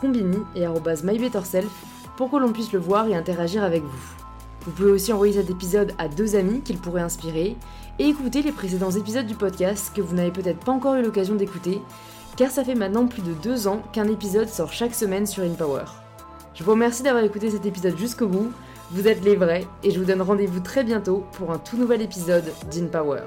combini et mybetterself pour que l'on puisse le voir et interagir avec vous. Vous pouvez aussi envoyer cet épisode à deux amis qu'il pourrait inspirer et écouter les précédents épisodes du podcast que vous n'avez peut-être pas encore eu l'occasion d'écouter car ça fait maintenant plus de deux ans qu'un épisode sort chaque semaine sur InPower. Je vous remercie d'avoir écouté cet épisode jusqu'au bout. Vous êtes les vrais et je vous donne rendez-vous très bientôt pour un tout nouvel épisode d'InPower.